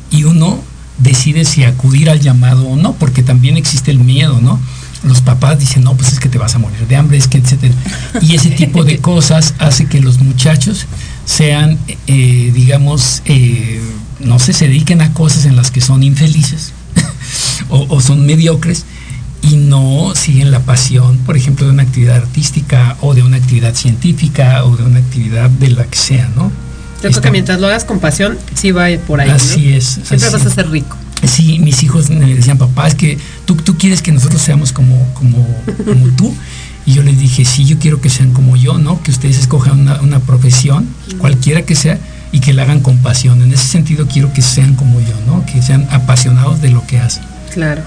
y uno decide si acudir al llamado o no, porque también existe el miedo, ¿no? Los papás dicen, no, pues es que te vas a morir de hambre, es que, etcétera. Y ese tipo de cosas hace que los muchachos sean, eh, digamos, eh, no sé, se dediquen a cosas en las que son infelices o, o son mediocres y no siguen la pasión, por ejemplo, de una actividad artística o de una actividad científica o de una actividad de la que sea, ¿no? Yo creo que mientras lo hagas con pasión, sí va por ahí. ¿no? Así es. Siempre así vas a ser rico. Sí, mis hijos me decían, papá, es que tú, tú quieres que nosotros seamos como, como, como tú. Y yo les dije, sí, yo quiero que sean como yo, ¿no? Que ustedes escojan una, una profesión, cualquiera que sea, y que la hagan con pasión. En ese sentido quiero que sean como yo, ¿no? Que sean apasionados de lo que hacen. Claro.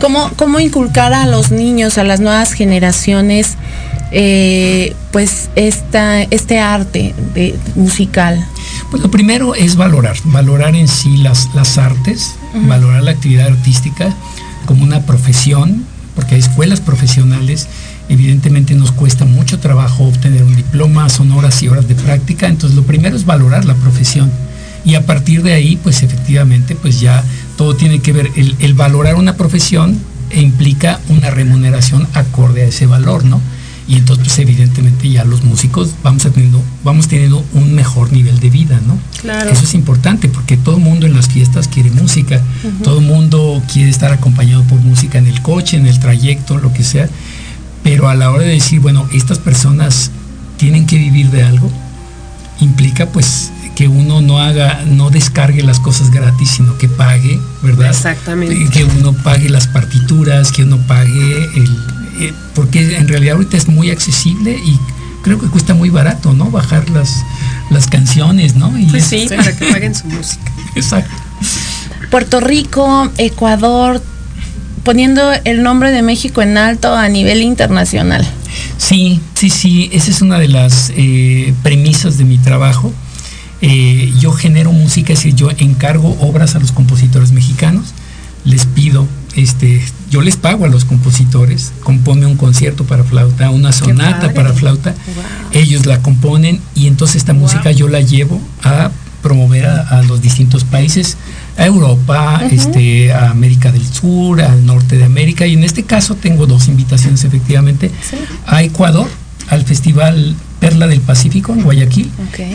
¿Cómo, cómo inculcar a los niños, a las nuevas generaciones, eh, pues esta, este arte de, musical? Pues lo primero es valorar, valorar en sí las, las artes, Valorar la actividad artística como una profesión, porque hay escuelas profesionales, evidentemente nos cuesta mucho trabajo obtener un diploma, son horas y horas de práctica, entonces lo primero es valorar la profesión y a partir de ahí, pues efectivamente, pues ya todo tiene que ver, el, el valorar una profesión e implica una remuneración acorde a ese valor, ¿no? Y entonces, pues evidentemente ya los músicos vamos, a teniendo, vamos teniendo un mejor nivel de vida, ¿no? Claro. Eso es importante porque todo el mundo en las fiestas quiere música, todo el mundo quiere estar acompañado por música en el coche, en el trayecto, lo que sea, pero a la hora de decir, bueno, estas personas tienen que vivir de algo, implica pues que uno no haga, no descargue las cosas gratis, sino que pague, ¿verdad? Exactamente. Que uno pague las partituras, que uno pague el, eh, porque en realidad ahorita es muy accesible y creo que cuesta muy barato, ¿no? Bajar las, las canciones, ¿no? Y Pues sí, para que paguen su música. Exacto. Puerto Rico, Ecuador, poniendo el nombre de México en alto a nivel internacional. Sí, sí, sí, esa es una de las eh, premisas de mi trabajo. Eh, yo genero música, es decir, yo encargo obras a los compositores mexicanos, les pido, este, yo les pago a los compositores, compone un concierto para flauta, una sonata para flauta, ellos la componen y entonces esta música yo la llevo a promover a, a los distintos países, a Europa, este, a América del Sur, al norte de América, y en este caso tengo dos invitaciones efectivamente, a Ecuador, al Festival Perla del Pacífico en Guayaquil,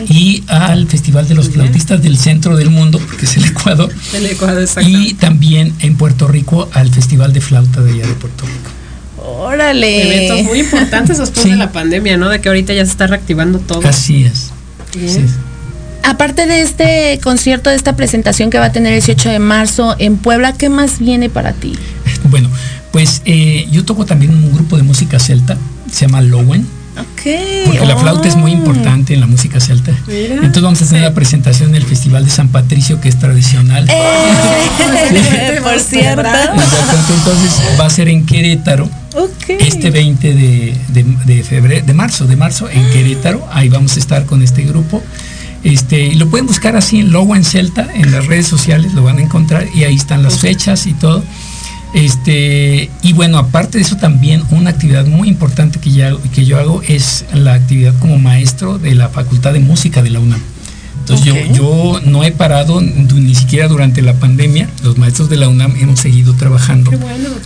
y al Festival de los Flautistas del Centro del Mundo, porque es el Ecuador, El Ecuador, exacto. y también en Puerto Rico al Festival de Flauta de allá de Puerto Rico. Órale. Eventos muy importantes después de la pandemia, ¿no? De que ahorita ya se está reactivando todo. Así es. Sí. Aparte de este concierto, de esta presentación que va a tener el 18 de marzo en Puebla, ¿qué más viene para ti? Bueno, pues eh, yo toco también un grupo de música celta, se llama Lowen. Porque la flauta es muy importante en la música celta. Mira. Entonces vamos a tener la presentación en el Festival de San Patricio, que es tradicional. Eh, por cierto. Exacto, Entonces va a ser en Querétaro. Este 20 de, de, de febrero, de marzo, de marzo en Querétaro. Ahí vamos a estar con este grupo. Este, y lo pueden buscar así en Logo en Celta, en las redes sociales lo van a encontrar y ahí están las fechas y todo. Este, y bueno, aparte de eso también una actividad muy importante que, ya, que yo hago es la actividad como maestro de la Facultad de Música de la UNAM. Entonces yo, yo no he parado ni siquiera durante la pandemia. Los maestros de la UNAM hemos seguido trabajando,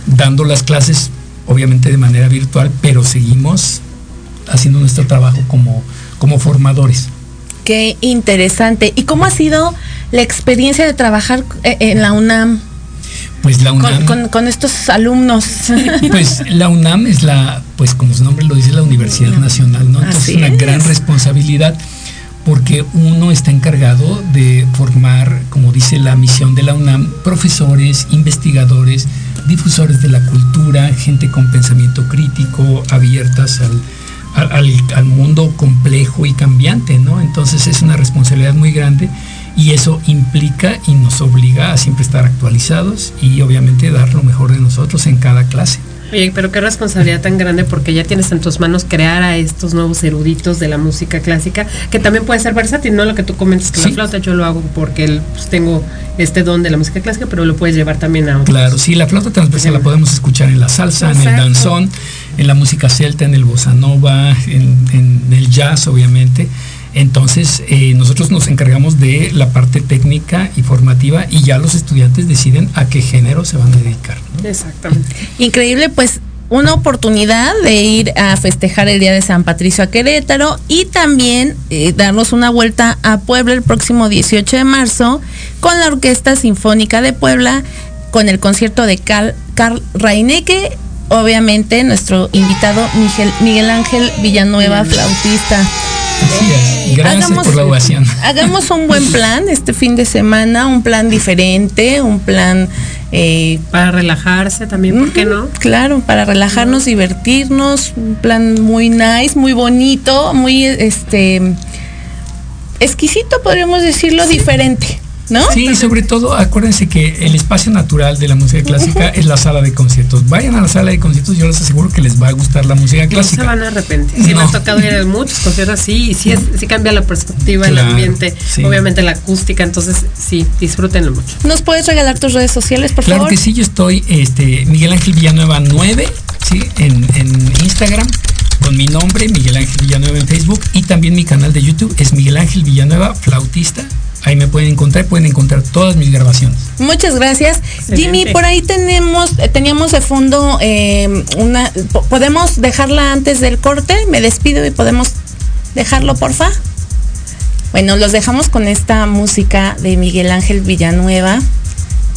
dando las clases obviamente de manera virtual, pero seguimos haciendo nuestro trabajo como, como formadores. Qué interesante. ¿Y cómo ha sido la experiencia de trabajar eh, en la UNAM? Pues la UNAM. con, con- con estos alumnos. Pues la UNAM es la, pues como su nombre lo dice, la Universidad Nacional, ¿no? Entonces Así es una gran responsabilidad porque uno está encargado de formar, como dice la misión de la UNAM, profesores, investigadores, difusores de la cultura, gente con pensamiento crítico, abiertas al- al mundo complejo y cambiante, ¿no? Entonces es una responsabilidad muy grande y eso implica y nos obliga a siempre estar actualizados y obviamente dar lo mejor de nosotros en cada clase. Oye, pero qué responsabilidad tan grande porque ya tienes en tus manos crear a estos nuevos eruditos de la música clásica, que también puede ser versátil, no lo que tú comentas que la flauta yo lo hago porque el- pues, tengo este don de la música clásica, pero lo puedes llevar también a otros. Claro, sí, la flauta transversal la podemos escuchar en la salsa, en el danzón, en la música celta, en el bossa nova, en, en el jazz, obviamente. Entonces, eh, nosotros nos encargamos de la parte técnica y formativa y ya los estudiantes deciden a qué género se van a dedicar. Exactamente. Increíble, pues una oportunidad de ir a festejar el Día de San Patricio a Querétaro y también eh, darnos una vuelta a Puebla el próximo 18 de marzo con la Orquesta Sinfónica de Puebla, con el concierto de Carl, Carl Raineque, obviamente nuestro invitado Miguel, Miguel Ángel Villanueva, flautista. Gracias Hagamos- por la ovación. Hagamos un buen plan este fin de semana, un plan diferente, un plan eh, para relajarse también, ¿por qué no? Claro, para relajarnos, divertirnos, un plan muy nice, muy bonito, muy este exquisito, podríamos decirlo, diferente, ¿no? Sí, sobre todo acuérdense que el espacio natural de la música clásica es la sala de conciertos. Vayan a la sala de conciertos, yo les aseguro que les va a gustar la música No se clásica. van a arrepentir. Sí, me No. ha tocado ir a muchos conciertos así y sí, es, sí cambia la perspectiva, Claro, el ambiente, sí. obviamente la acústica, entonces sí, disfrútenlo mucho. ¿Nos puedes regalar tus redes sociales, por Claro favor? que sí, yo estoy este, Miguel Ángel Villanueva 9, ¿sí? En, en Instagram, con mi nombre, Miguel Ángel Villanueva en Facebook, y también mi canal de YouTube es Miguel Ángel Villanueva, flautista. Ahí me pueden encontrar, pueden encontrar todas mis grabaciones. Muchas gracias. Jimmy, por ahí tenemos, eh, teníamos de fondo eh, una, po- ¿podemos dejarla antes del corte? Me despido y podemos dejarlo, porfa. Bueno, los dejamos con esta música de Miguel Ángel Villanueva.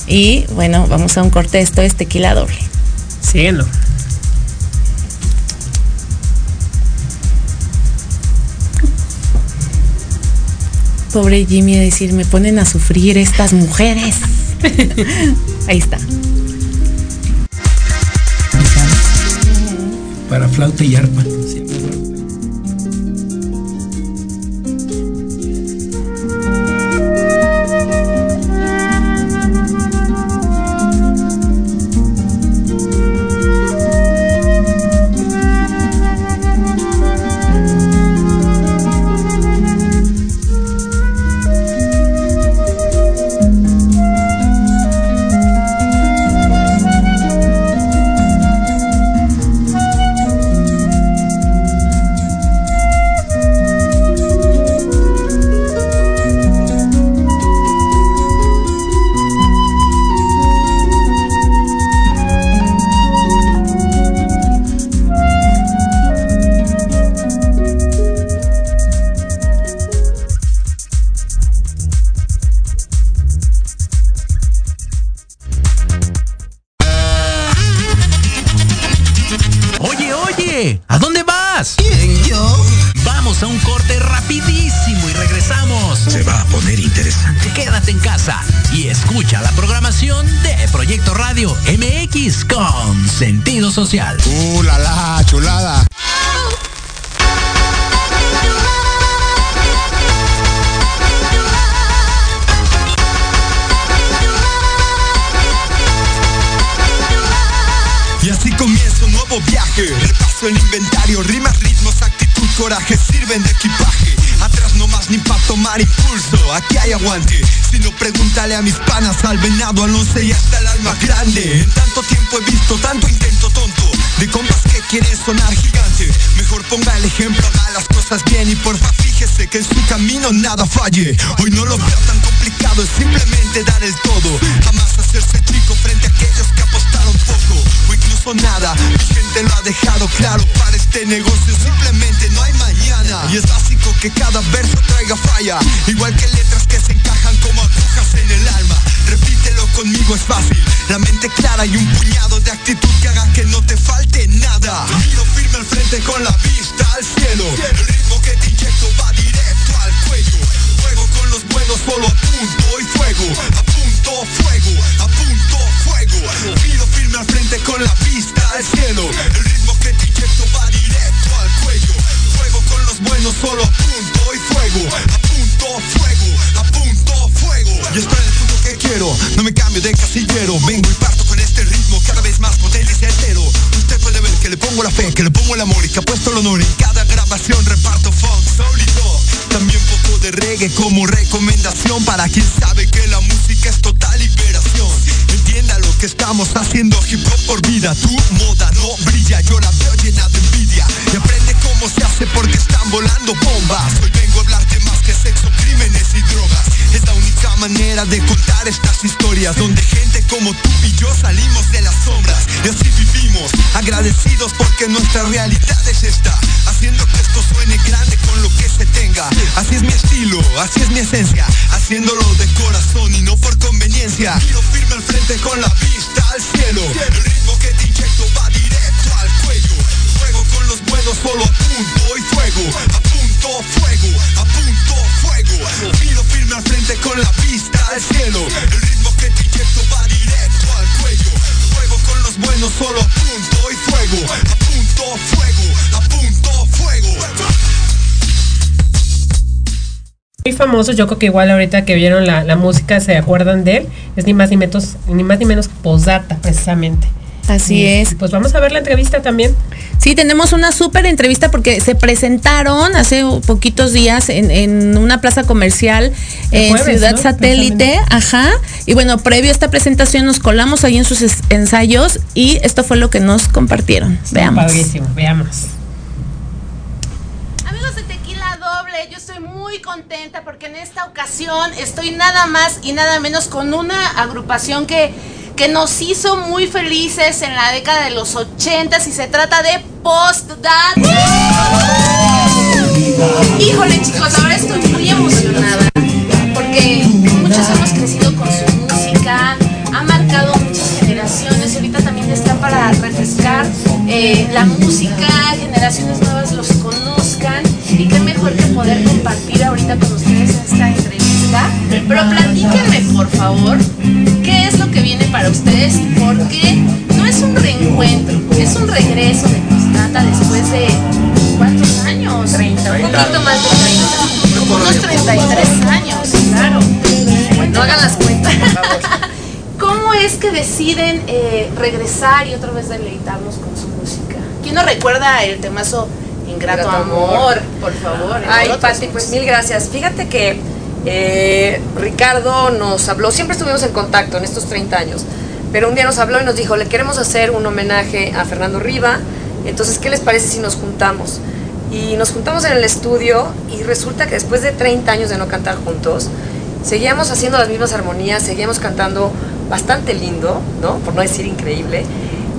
Y bueno, vamos a un corte. Esto es tequila doble. Síguenlo. Pobre Jimmy a decir, me ponen a sufrir estas mujeres. Ahí está. Para flauta y arpa. Hoy no lo veo tan complicado, es simplemente dar el todo. Jamás hacerse chico frente a aquellos que apostaron poco o incluso nada. Mi gente lo ha dejado claro, para este negocio simplemente no hay mañana. Y es básico que cada verso traiga falla, igual que letras que se encajan como agujas en el alma. repítelo conmigo es fácil. La mente clara y un puñado de actitud que haga que no te falte nada. Miro firme al frente con la vista al cielo. El ritmo que te inyecto va buenos solo punto y fuego. A punto, fuego, a punto, fuego. Miro firme al frente con la vista al cielo. El ritmo que te inyecto va directo al cuello. Juego con los buenos solo punto y fuego. A punto, fuego, a punto, fuego. Y estoy en el punto que quiero. No me cambio de casillero. Vengo y parto con este ritmo cada vez más potente y certero. Usted puede ver que le pongo la fe, que le pongo el amor y que apuesto el honor. En cada grabación reparto funk, dub. También de reggae como recomendación para quien sabe que la música es total liberación. Entienda lo que estamos haciendo hip hop por vida. Tu moda no brilla, yo la veo llena de envidia. Y aprende cómo se hace porque están volando bombas. Hoy vengo a hablarte más que sexo, Es la única manera de contar estas historias donde gente como tú y yo salimos de las sombras. Y así vivimos agradecidos porque nuestra realidad es esta. Haciendo que esto suene grande con lo que se tenga. Así es mi estilo así es mi esencia. Haciéndolo de corazón y no por conveniencia. Miro firme al frente con la vista al cielo. El ritmo que te inyecto va directo al cuello. Juego con los buenos solo a punto y fuego. A punto fuego a frente con la al cielo el ritmo que te Muy famoso, yo creo que igual ahorita que vieron la, música se acuerdan de él. Es ni más ni menos, ni más ni menos Posdata, precisamente. Así Y, es. Pues vamos a ver la entrevista también. Sí, tenemos una súper entrevista porque se presentaron hace poquitos días en, en una plaza comercial en jueves, Ciudad ¿no? Satélite. Ajá. Y bueno, previo a esta presentación nos colamos ahí en sus ensayos y esto fue lo que nos compartieron. Veamos. Padrísimo, veamos. Amigos de Tequila Doble, yo estoy muy contenta porque en esta ocasión estoy nada más y nada menos con una agrupación que, que nos hizo muy felices en la década de los 80 y se trata de Post. Híjole chicos, ahora estoy muy emocionada porque muchos hemos crecido con su música, ha marcado muchas generaciones y ahorita también está para refrescar eh, la música, generaciones nuevas los conozcan y qué mejor que poder compartir ahorita con ustedes esta entrevista. Pero platíquenme por favor qué es lo que viene para ustedes y por qué no es un reencuentro, es un regreso de Constata después de ¿cuántos años? 30, un poquito más de 30, como unos 33 años, claro. No hagan las cuentas. ¿Cómo es que deciden eh, regresar y otra vez deleitarnos con su música? ¿Quién no recuerda el temazo Ingrato, Ingrato amor? Amor. Por favor. Ay, Pati, pues mil gracias. Fíjate que eh, Ricardo nos habló, siempre estuvimos en contacto en estos 30 años, pero un día nos habló y nos dijo, le queremos hacer un homenaje a Fernando Riva, entonces, ¿qué les parece si nos juntamos? Y nos juntamos en el estudio y resulta que después de 30 años de no cantar juntos, seguíamos haciendo las mismas armonías, seguíamos cantando bastante lindo, ¿no? Por no decir increíble.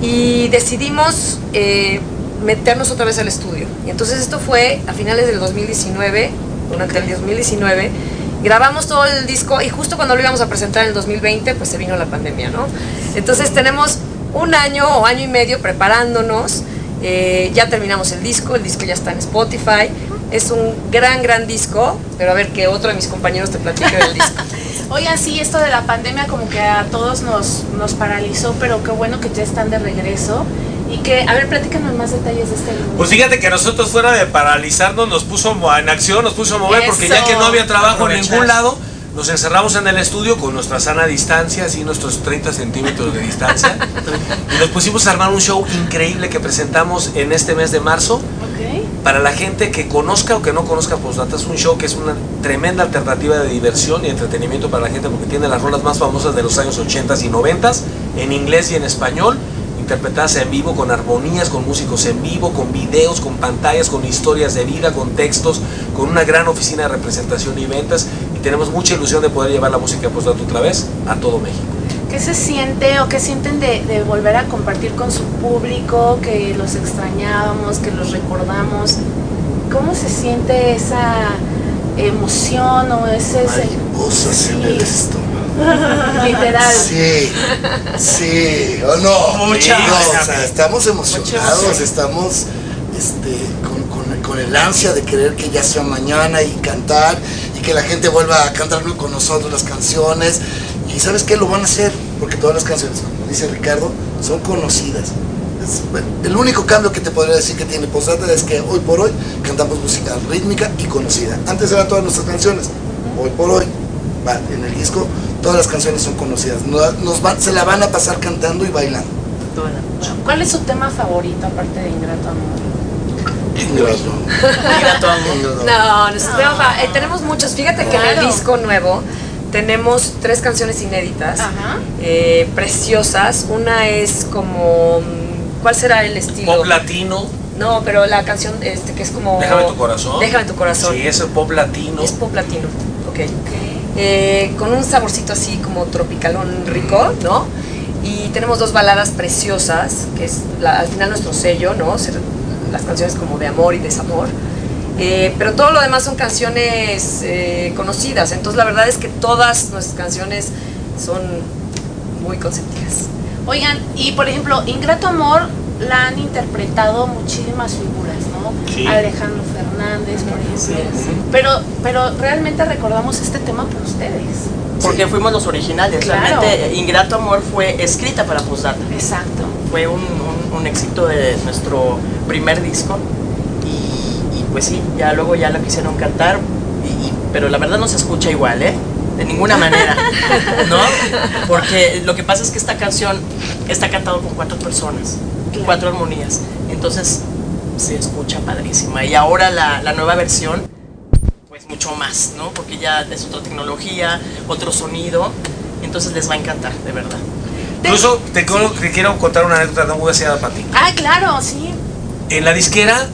Y decidimos eh, meternos otra vez al estudio. Y entonces esto fue a finales del 2019, durante el 2019. Grabamos todo el disco y justo cuando lo íbamos a presentar en el 2020, pues se vino la pandemia, ¿no? Entonces tenemos un año o año y medio preparándonos. eh, ya terminamos el disco, el disco ya está en Spotify. Es un gran, gran disco, pero a ver que otro de mis compañeros te platique del disco. Oigan, sí, esto de la pandemia como que a todos nos, nos paralizó, pero qué bueno que ya están de regreso. Y que, a ver, platícanos más detalles de este. Pues fíjate que nosotros fuera de paralizarnos nos puso en acción, nos puso a mover porque ya Eso. que no había trabajo en ningún lado, nos encerramos en el estudio con nuestra sana distancia, así nuestros 30 centímetros de distancia, y nos pusimos a armar un show increíble que presentamos en este mes de marzo. Para la gente que conozca o que no conozca Postdata, es un show que es una tremenda alternativa de diversión y entretenimiento para la gente porque tiene las rolas más famosas de los años 80 y 90 en inglés y en español, interpretadas en vivo con armonías, con músicos en vivo, con videos, con pantallas, con historias de vida, con textos, con una gran oficina de representación y ventas y tenemos mucha ilusión de poder llevar la música de Postdata otra vez a todo México. ¿Qué se siente o qué sienten de, de volver a compartir con su público, que los extrañábamos, que los recordamos? ¿Cómo se siente esa emoción o ese... Mariposas en el estómago. Literal. Sí, sí, o no. Mucha. No, o sea, estamos emocionados, estamos este, con, con- con el ansia de querer que ya sea mañana y cantar y que la gente vuelva a cantar con nosotros las canciones. Y sabes qué, lo van a hacer, porque todas las canciones, como dice Ricardo, son conocidas. Es- bueno, el único cambio que te podría decir que tiene Posdata es que hoy por hoy cantamos música rítmica y conocida. Antes eran todas nuestras canciones, hoy por hoy, va, en el disco, todas las canciones son conocidas. No- Nos van- se la van a pasar cantando y bailando. ¿Cuál es su tema favorito aparte de Ingrato Amor? Ingrato. No, nuestro tema fa- eh, tenemos muchos. Fíjate que en el disco nuevo tenemos tres canciones inéditas, eh, preciosas. Una es como, mm, ¿cuál será el estilo? Pop latino. No, pero la canción este que es como Déjame tu corazón. Déjame tu corazón. Sí, ese pop latino. Es pop latino, ok. Eh, con un saborcito así como tropicalón rico, ¿no? Y tenemos dos baladas preciosas, que es la- al final nuestro sello, ¿no? Ser- las canciones como de amor y desamor. Eh, pero todo lo demás son canciones eh, conocidas, entonces la verdad es que todas nuestras canciones son muy consentidas. Oigan, y por ejemplo, Ingrato Amor la han interpretado muchísimas figuras, ¿no? Sí. Alejandro Fernández, por ejemplo. Pero, pero realmente recordamos este tema por ustedes. Porque fuimos los originales. Claro. Realmente Ingrato Amor fue escrita para Postdata. Exacto. Fue un, un- un éxito de nuestro primer disco. Y, y pues sí, ya luego ya lo quisieron cantar. y- pero la verdad no se escucha igual, ¿eh? De ninguna manera. ¿No? Porque lo que pasa es que esta canción está cantado con cuatro personas, cuatro armonías. Entonces se escucha padrísima. Y ahora la, la nueva versión pues mucho más, ¿no? Porque ya es otra tecnología, otro sonido, entonces les va a encantar, de verdad. Incluso te, quiero- te quiero contar una anécdota no muy deseada para ti. Ah, claro, sí. En la disquera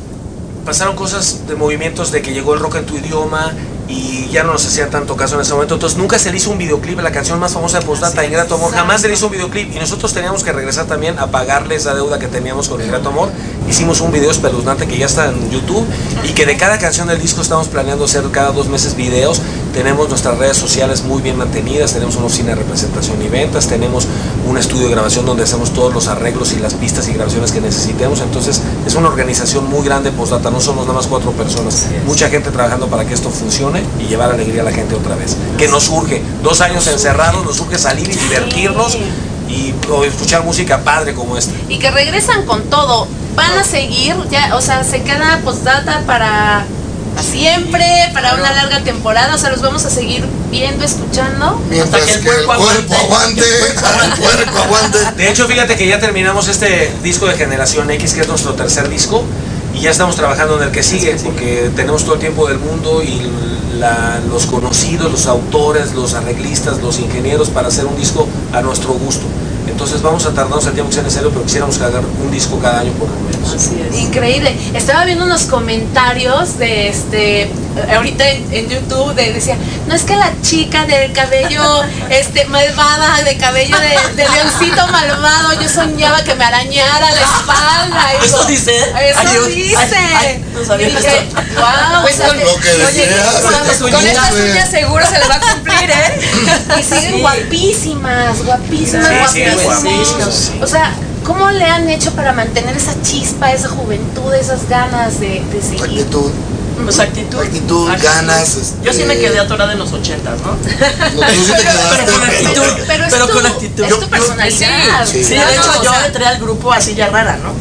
pasaron cosas de movimientos de que llegó el rock en tu idioma y ya no nos hacía tanto caso en ese momento. Entonces nunca se le hizo un videoclip a la canción más famosa de Postdata, Ingrato Amor. Jamás se le hizo un videoclip y nosotros teníamos que regresar también a pagarle esa deuda que teníamos con Ingrato Amor. Hicimos un video espeluznante que ya está en YouTube y que de cada canción del disco estamos planeando hacer cada dos meses videos. Tenemos nuestras redes sociales muy bien mantenidas, tenemos una oficina de representación y ventas, tenemos un estudio de grabación donde hacemos todos los arreglos y las pistas y grabaciones que necesitemos. Entonces es una organización muy grande Postdata, no somos nada más cuatro personas, mucha gente trabajando para que esto funcione y llevar alegría a la gente otra vez. Que nos surge, dos años encerrados, nos surge salir y divertirnos y o escuchar música padre como esta. Y que regresan con todo. Van a seguir, ya, o sea, se queda postdata para siempre, para una larga temporada. O sea, los vamos a seguir viendo, escuchando. Mientras que el cuerpo aguante, el cuerpo aguante. De hecho, fíjate que ya terminamos este disco de Generación X, que es nuestro tercer disco, y ya estamos trabajando en el que sigue, porque tenemos todo el tiempo del mundo y la- los conocidos, los autores, los arreglistas, los ingenieros para hacer un disco a nuestro gusto. Entonces vamos a tardarnos el tiempo que sea necesario, pero quisiéramos hacer un disco cada año por lo menos. Increíble. Estaba viendo unos comentarios de este ahorita en, en YouTube de, decía, no es que la chica del cabello este malvada, de cabello de, de leoncito malvado, yo soñaba que me arañara la espalda. y ¿Eso dice? Eso Ay, Dios. dice. Ay, ay, no sabía Y dije. "Guau, Pues o sea, con- Lo que oye, estas uñas seguro se le va a cumplir, ¿eh? Y siguen Sí. guapísimas, guapísimas, Sí, guapísimas. guapísimas, sí. O sea, ¿cómo le han hecho para mantener esa chispa, esa juventud, esas ganas de, de seguir? Actitud. Pues actitud. Actitud, ganas. este, Yo sí me quedé atorada en los ochentas, ¿no? tú sí te pero con actitud. Pero es Pero tu- con actitud. es tu personalidad. Sí, Sí. de hecho Claro, o yo sea- entré al grupo así ya rara, ¿no?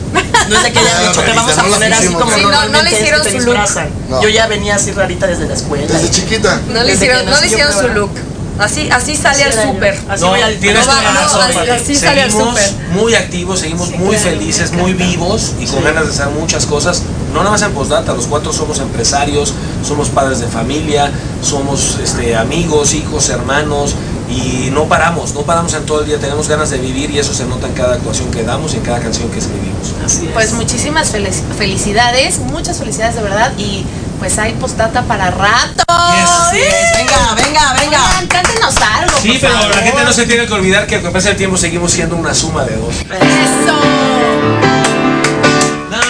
No es de que hayan dicho que vamos a no poner así como Sí, no, no le hicieron es que te su look. disfrazan. No. Yo ya venía así rarita desde la escuela. Desde chiquita. No le hicieron, no le hicieron su look. Así, así sale al súper. Así No, voy al tienes no, toda la no, razón, así- sale al Seguimos súper. muy activos, seguimos muy felices, muy vivos y con Sí. ganas de hacer muchas cosas. No nada más en postdata, los cuatro somos empresarios, somos padres de familia, somos este, amigos, hijos, hermanos y no paramos, no paramos en todo el día. Tenemos ganas de vivir y eso se nota en cada actuación que damos y en cada canción que escribimos. Así es. Pues muchísimas felici- felicidades, muchas felicidades de verdad y pues hay postata para rato. Así es. Venga, venga, venga. Oigan, cántenos algo. Sí, por pero favor. la gente no se tiene que olvidar que con pasa el tiempo seguimos siendo una suma de dos. Eso.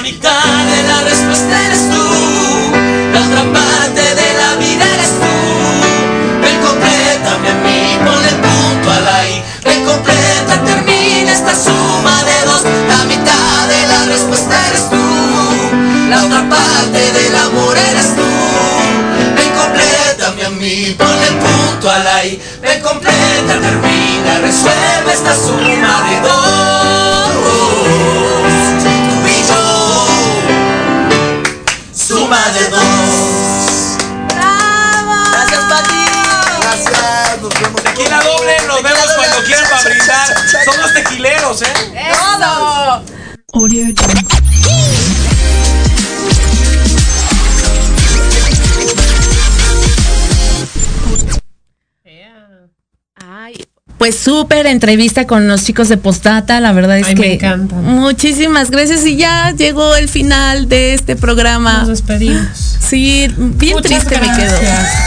La mitad de la respuesta eres tú, la otra parte de la vida eres tú. Ven, complétame a mí, ponle punto a la I. Ven, completa, termina esta suma de dos. La mitad de la respuesta eres tú, la otra parte del amor eres tú. Ven, complétame a mí, ponle punto a la I. Ven, completa, termina, resuelve esta suma de dos. Suma de dos. Gracias, Pati. Gracias, nos vemos. Tequila doble, nos vemos cuando quieran para brindar. Somos tequileros, ¿eh? ¡Eso! Ay, pues súper entrevista con los chicos de Postdata, la verdad es Ay, me que encanta. muchísimas gracias y ya llegó el final de este programa. Nos despedimos. Sí, bien Muchas triste me quedo.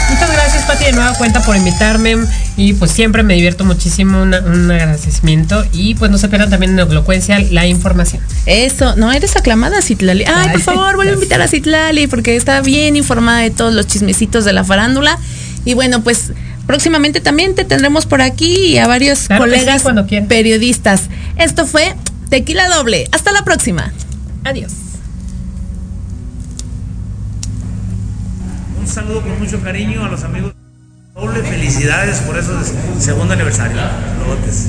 Muchas gracias, Pati, de nueva cuenta por invitarme. Y pues siempre me divierto muchísimo. una- un agradecimiento. Y pues no se pierdan también en Elocuencia la información. Eso, no, eres aclamada, Citlali. Ay, por favor, vuelve a invitar a Citlali porque está bien informada de todos los chismecitos de la farándula. Y bueno, pues próximamente también te tendremos por aquí y a varios Claro que sí, colegas periodistas. Esto fue Tequila Doble. Hasta la próxima. Adiós. Un saludo con mucho cariño a los amigos. Doble felicidades por eso segundo aniversario. Logotes.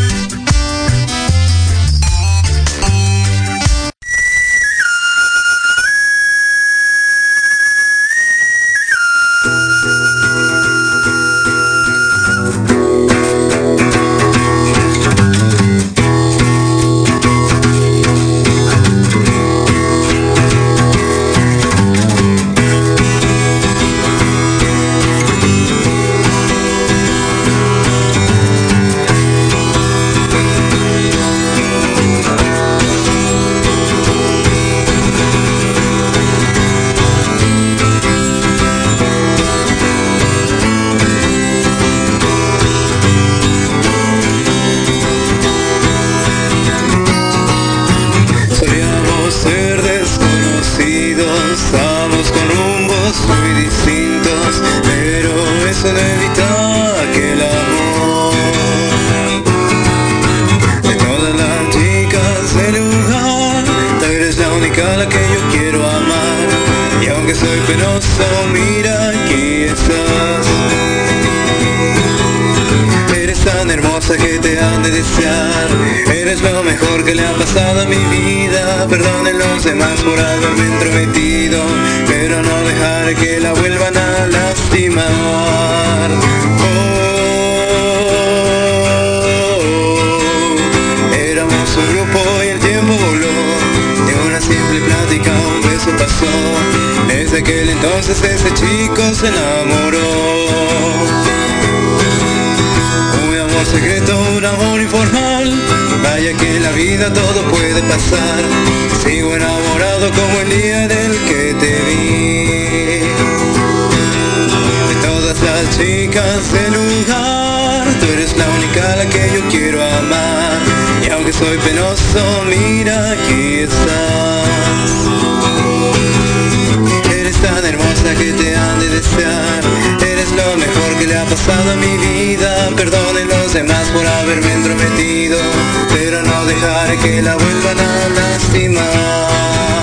Que le ha pasado a mi vida. Perdonen los demás por haberme entrometido Pero no dejar que la vuelvan a lastimar. Oh, éramos un grupo y el tiempo voló. De una simple plática un beso pasó. Desde aquel entonces ese chico se enamoró. Un amor secreto, un amor Que en la vida todo puede pasar. Sigo enamorado como el día en el que te vi. De todas las chicas del lugar Tú eres la única a la que yo quiero amar. Y aunque soy penoso, mira aquí estás. Eres tan hermosa que te han de desear mejor que le ha pasado a mi vida. Perdonen los demás por haberme entrometido Pero no dejaré que la vuelvan a lastimar.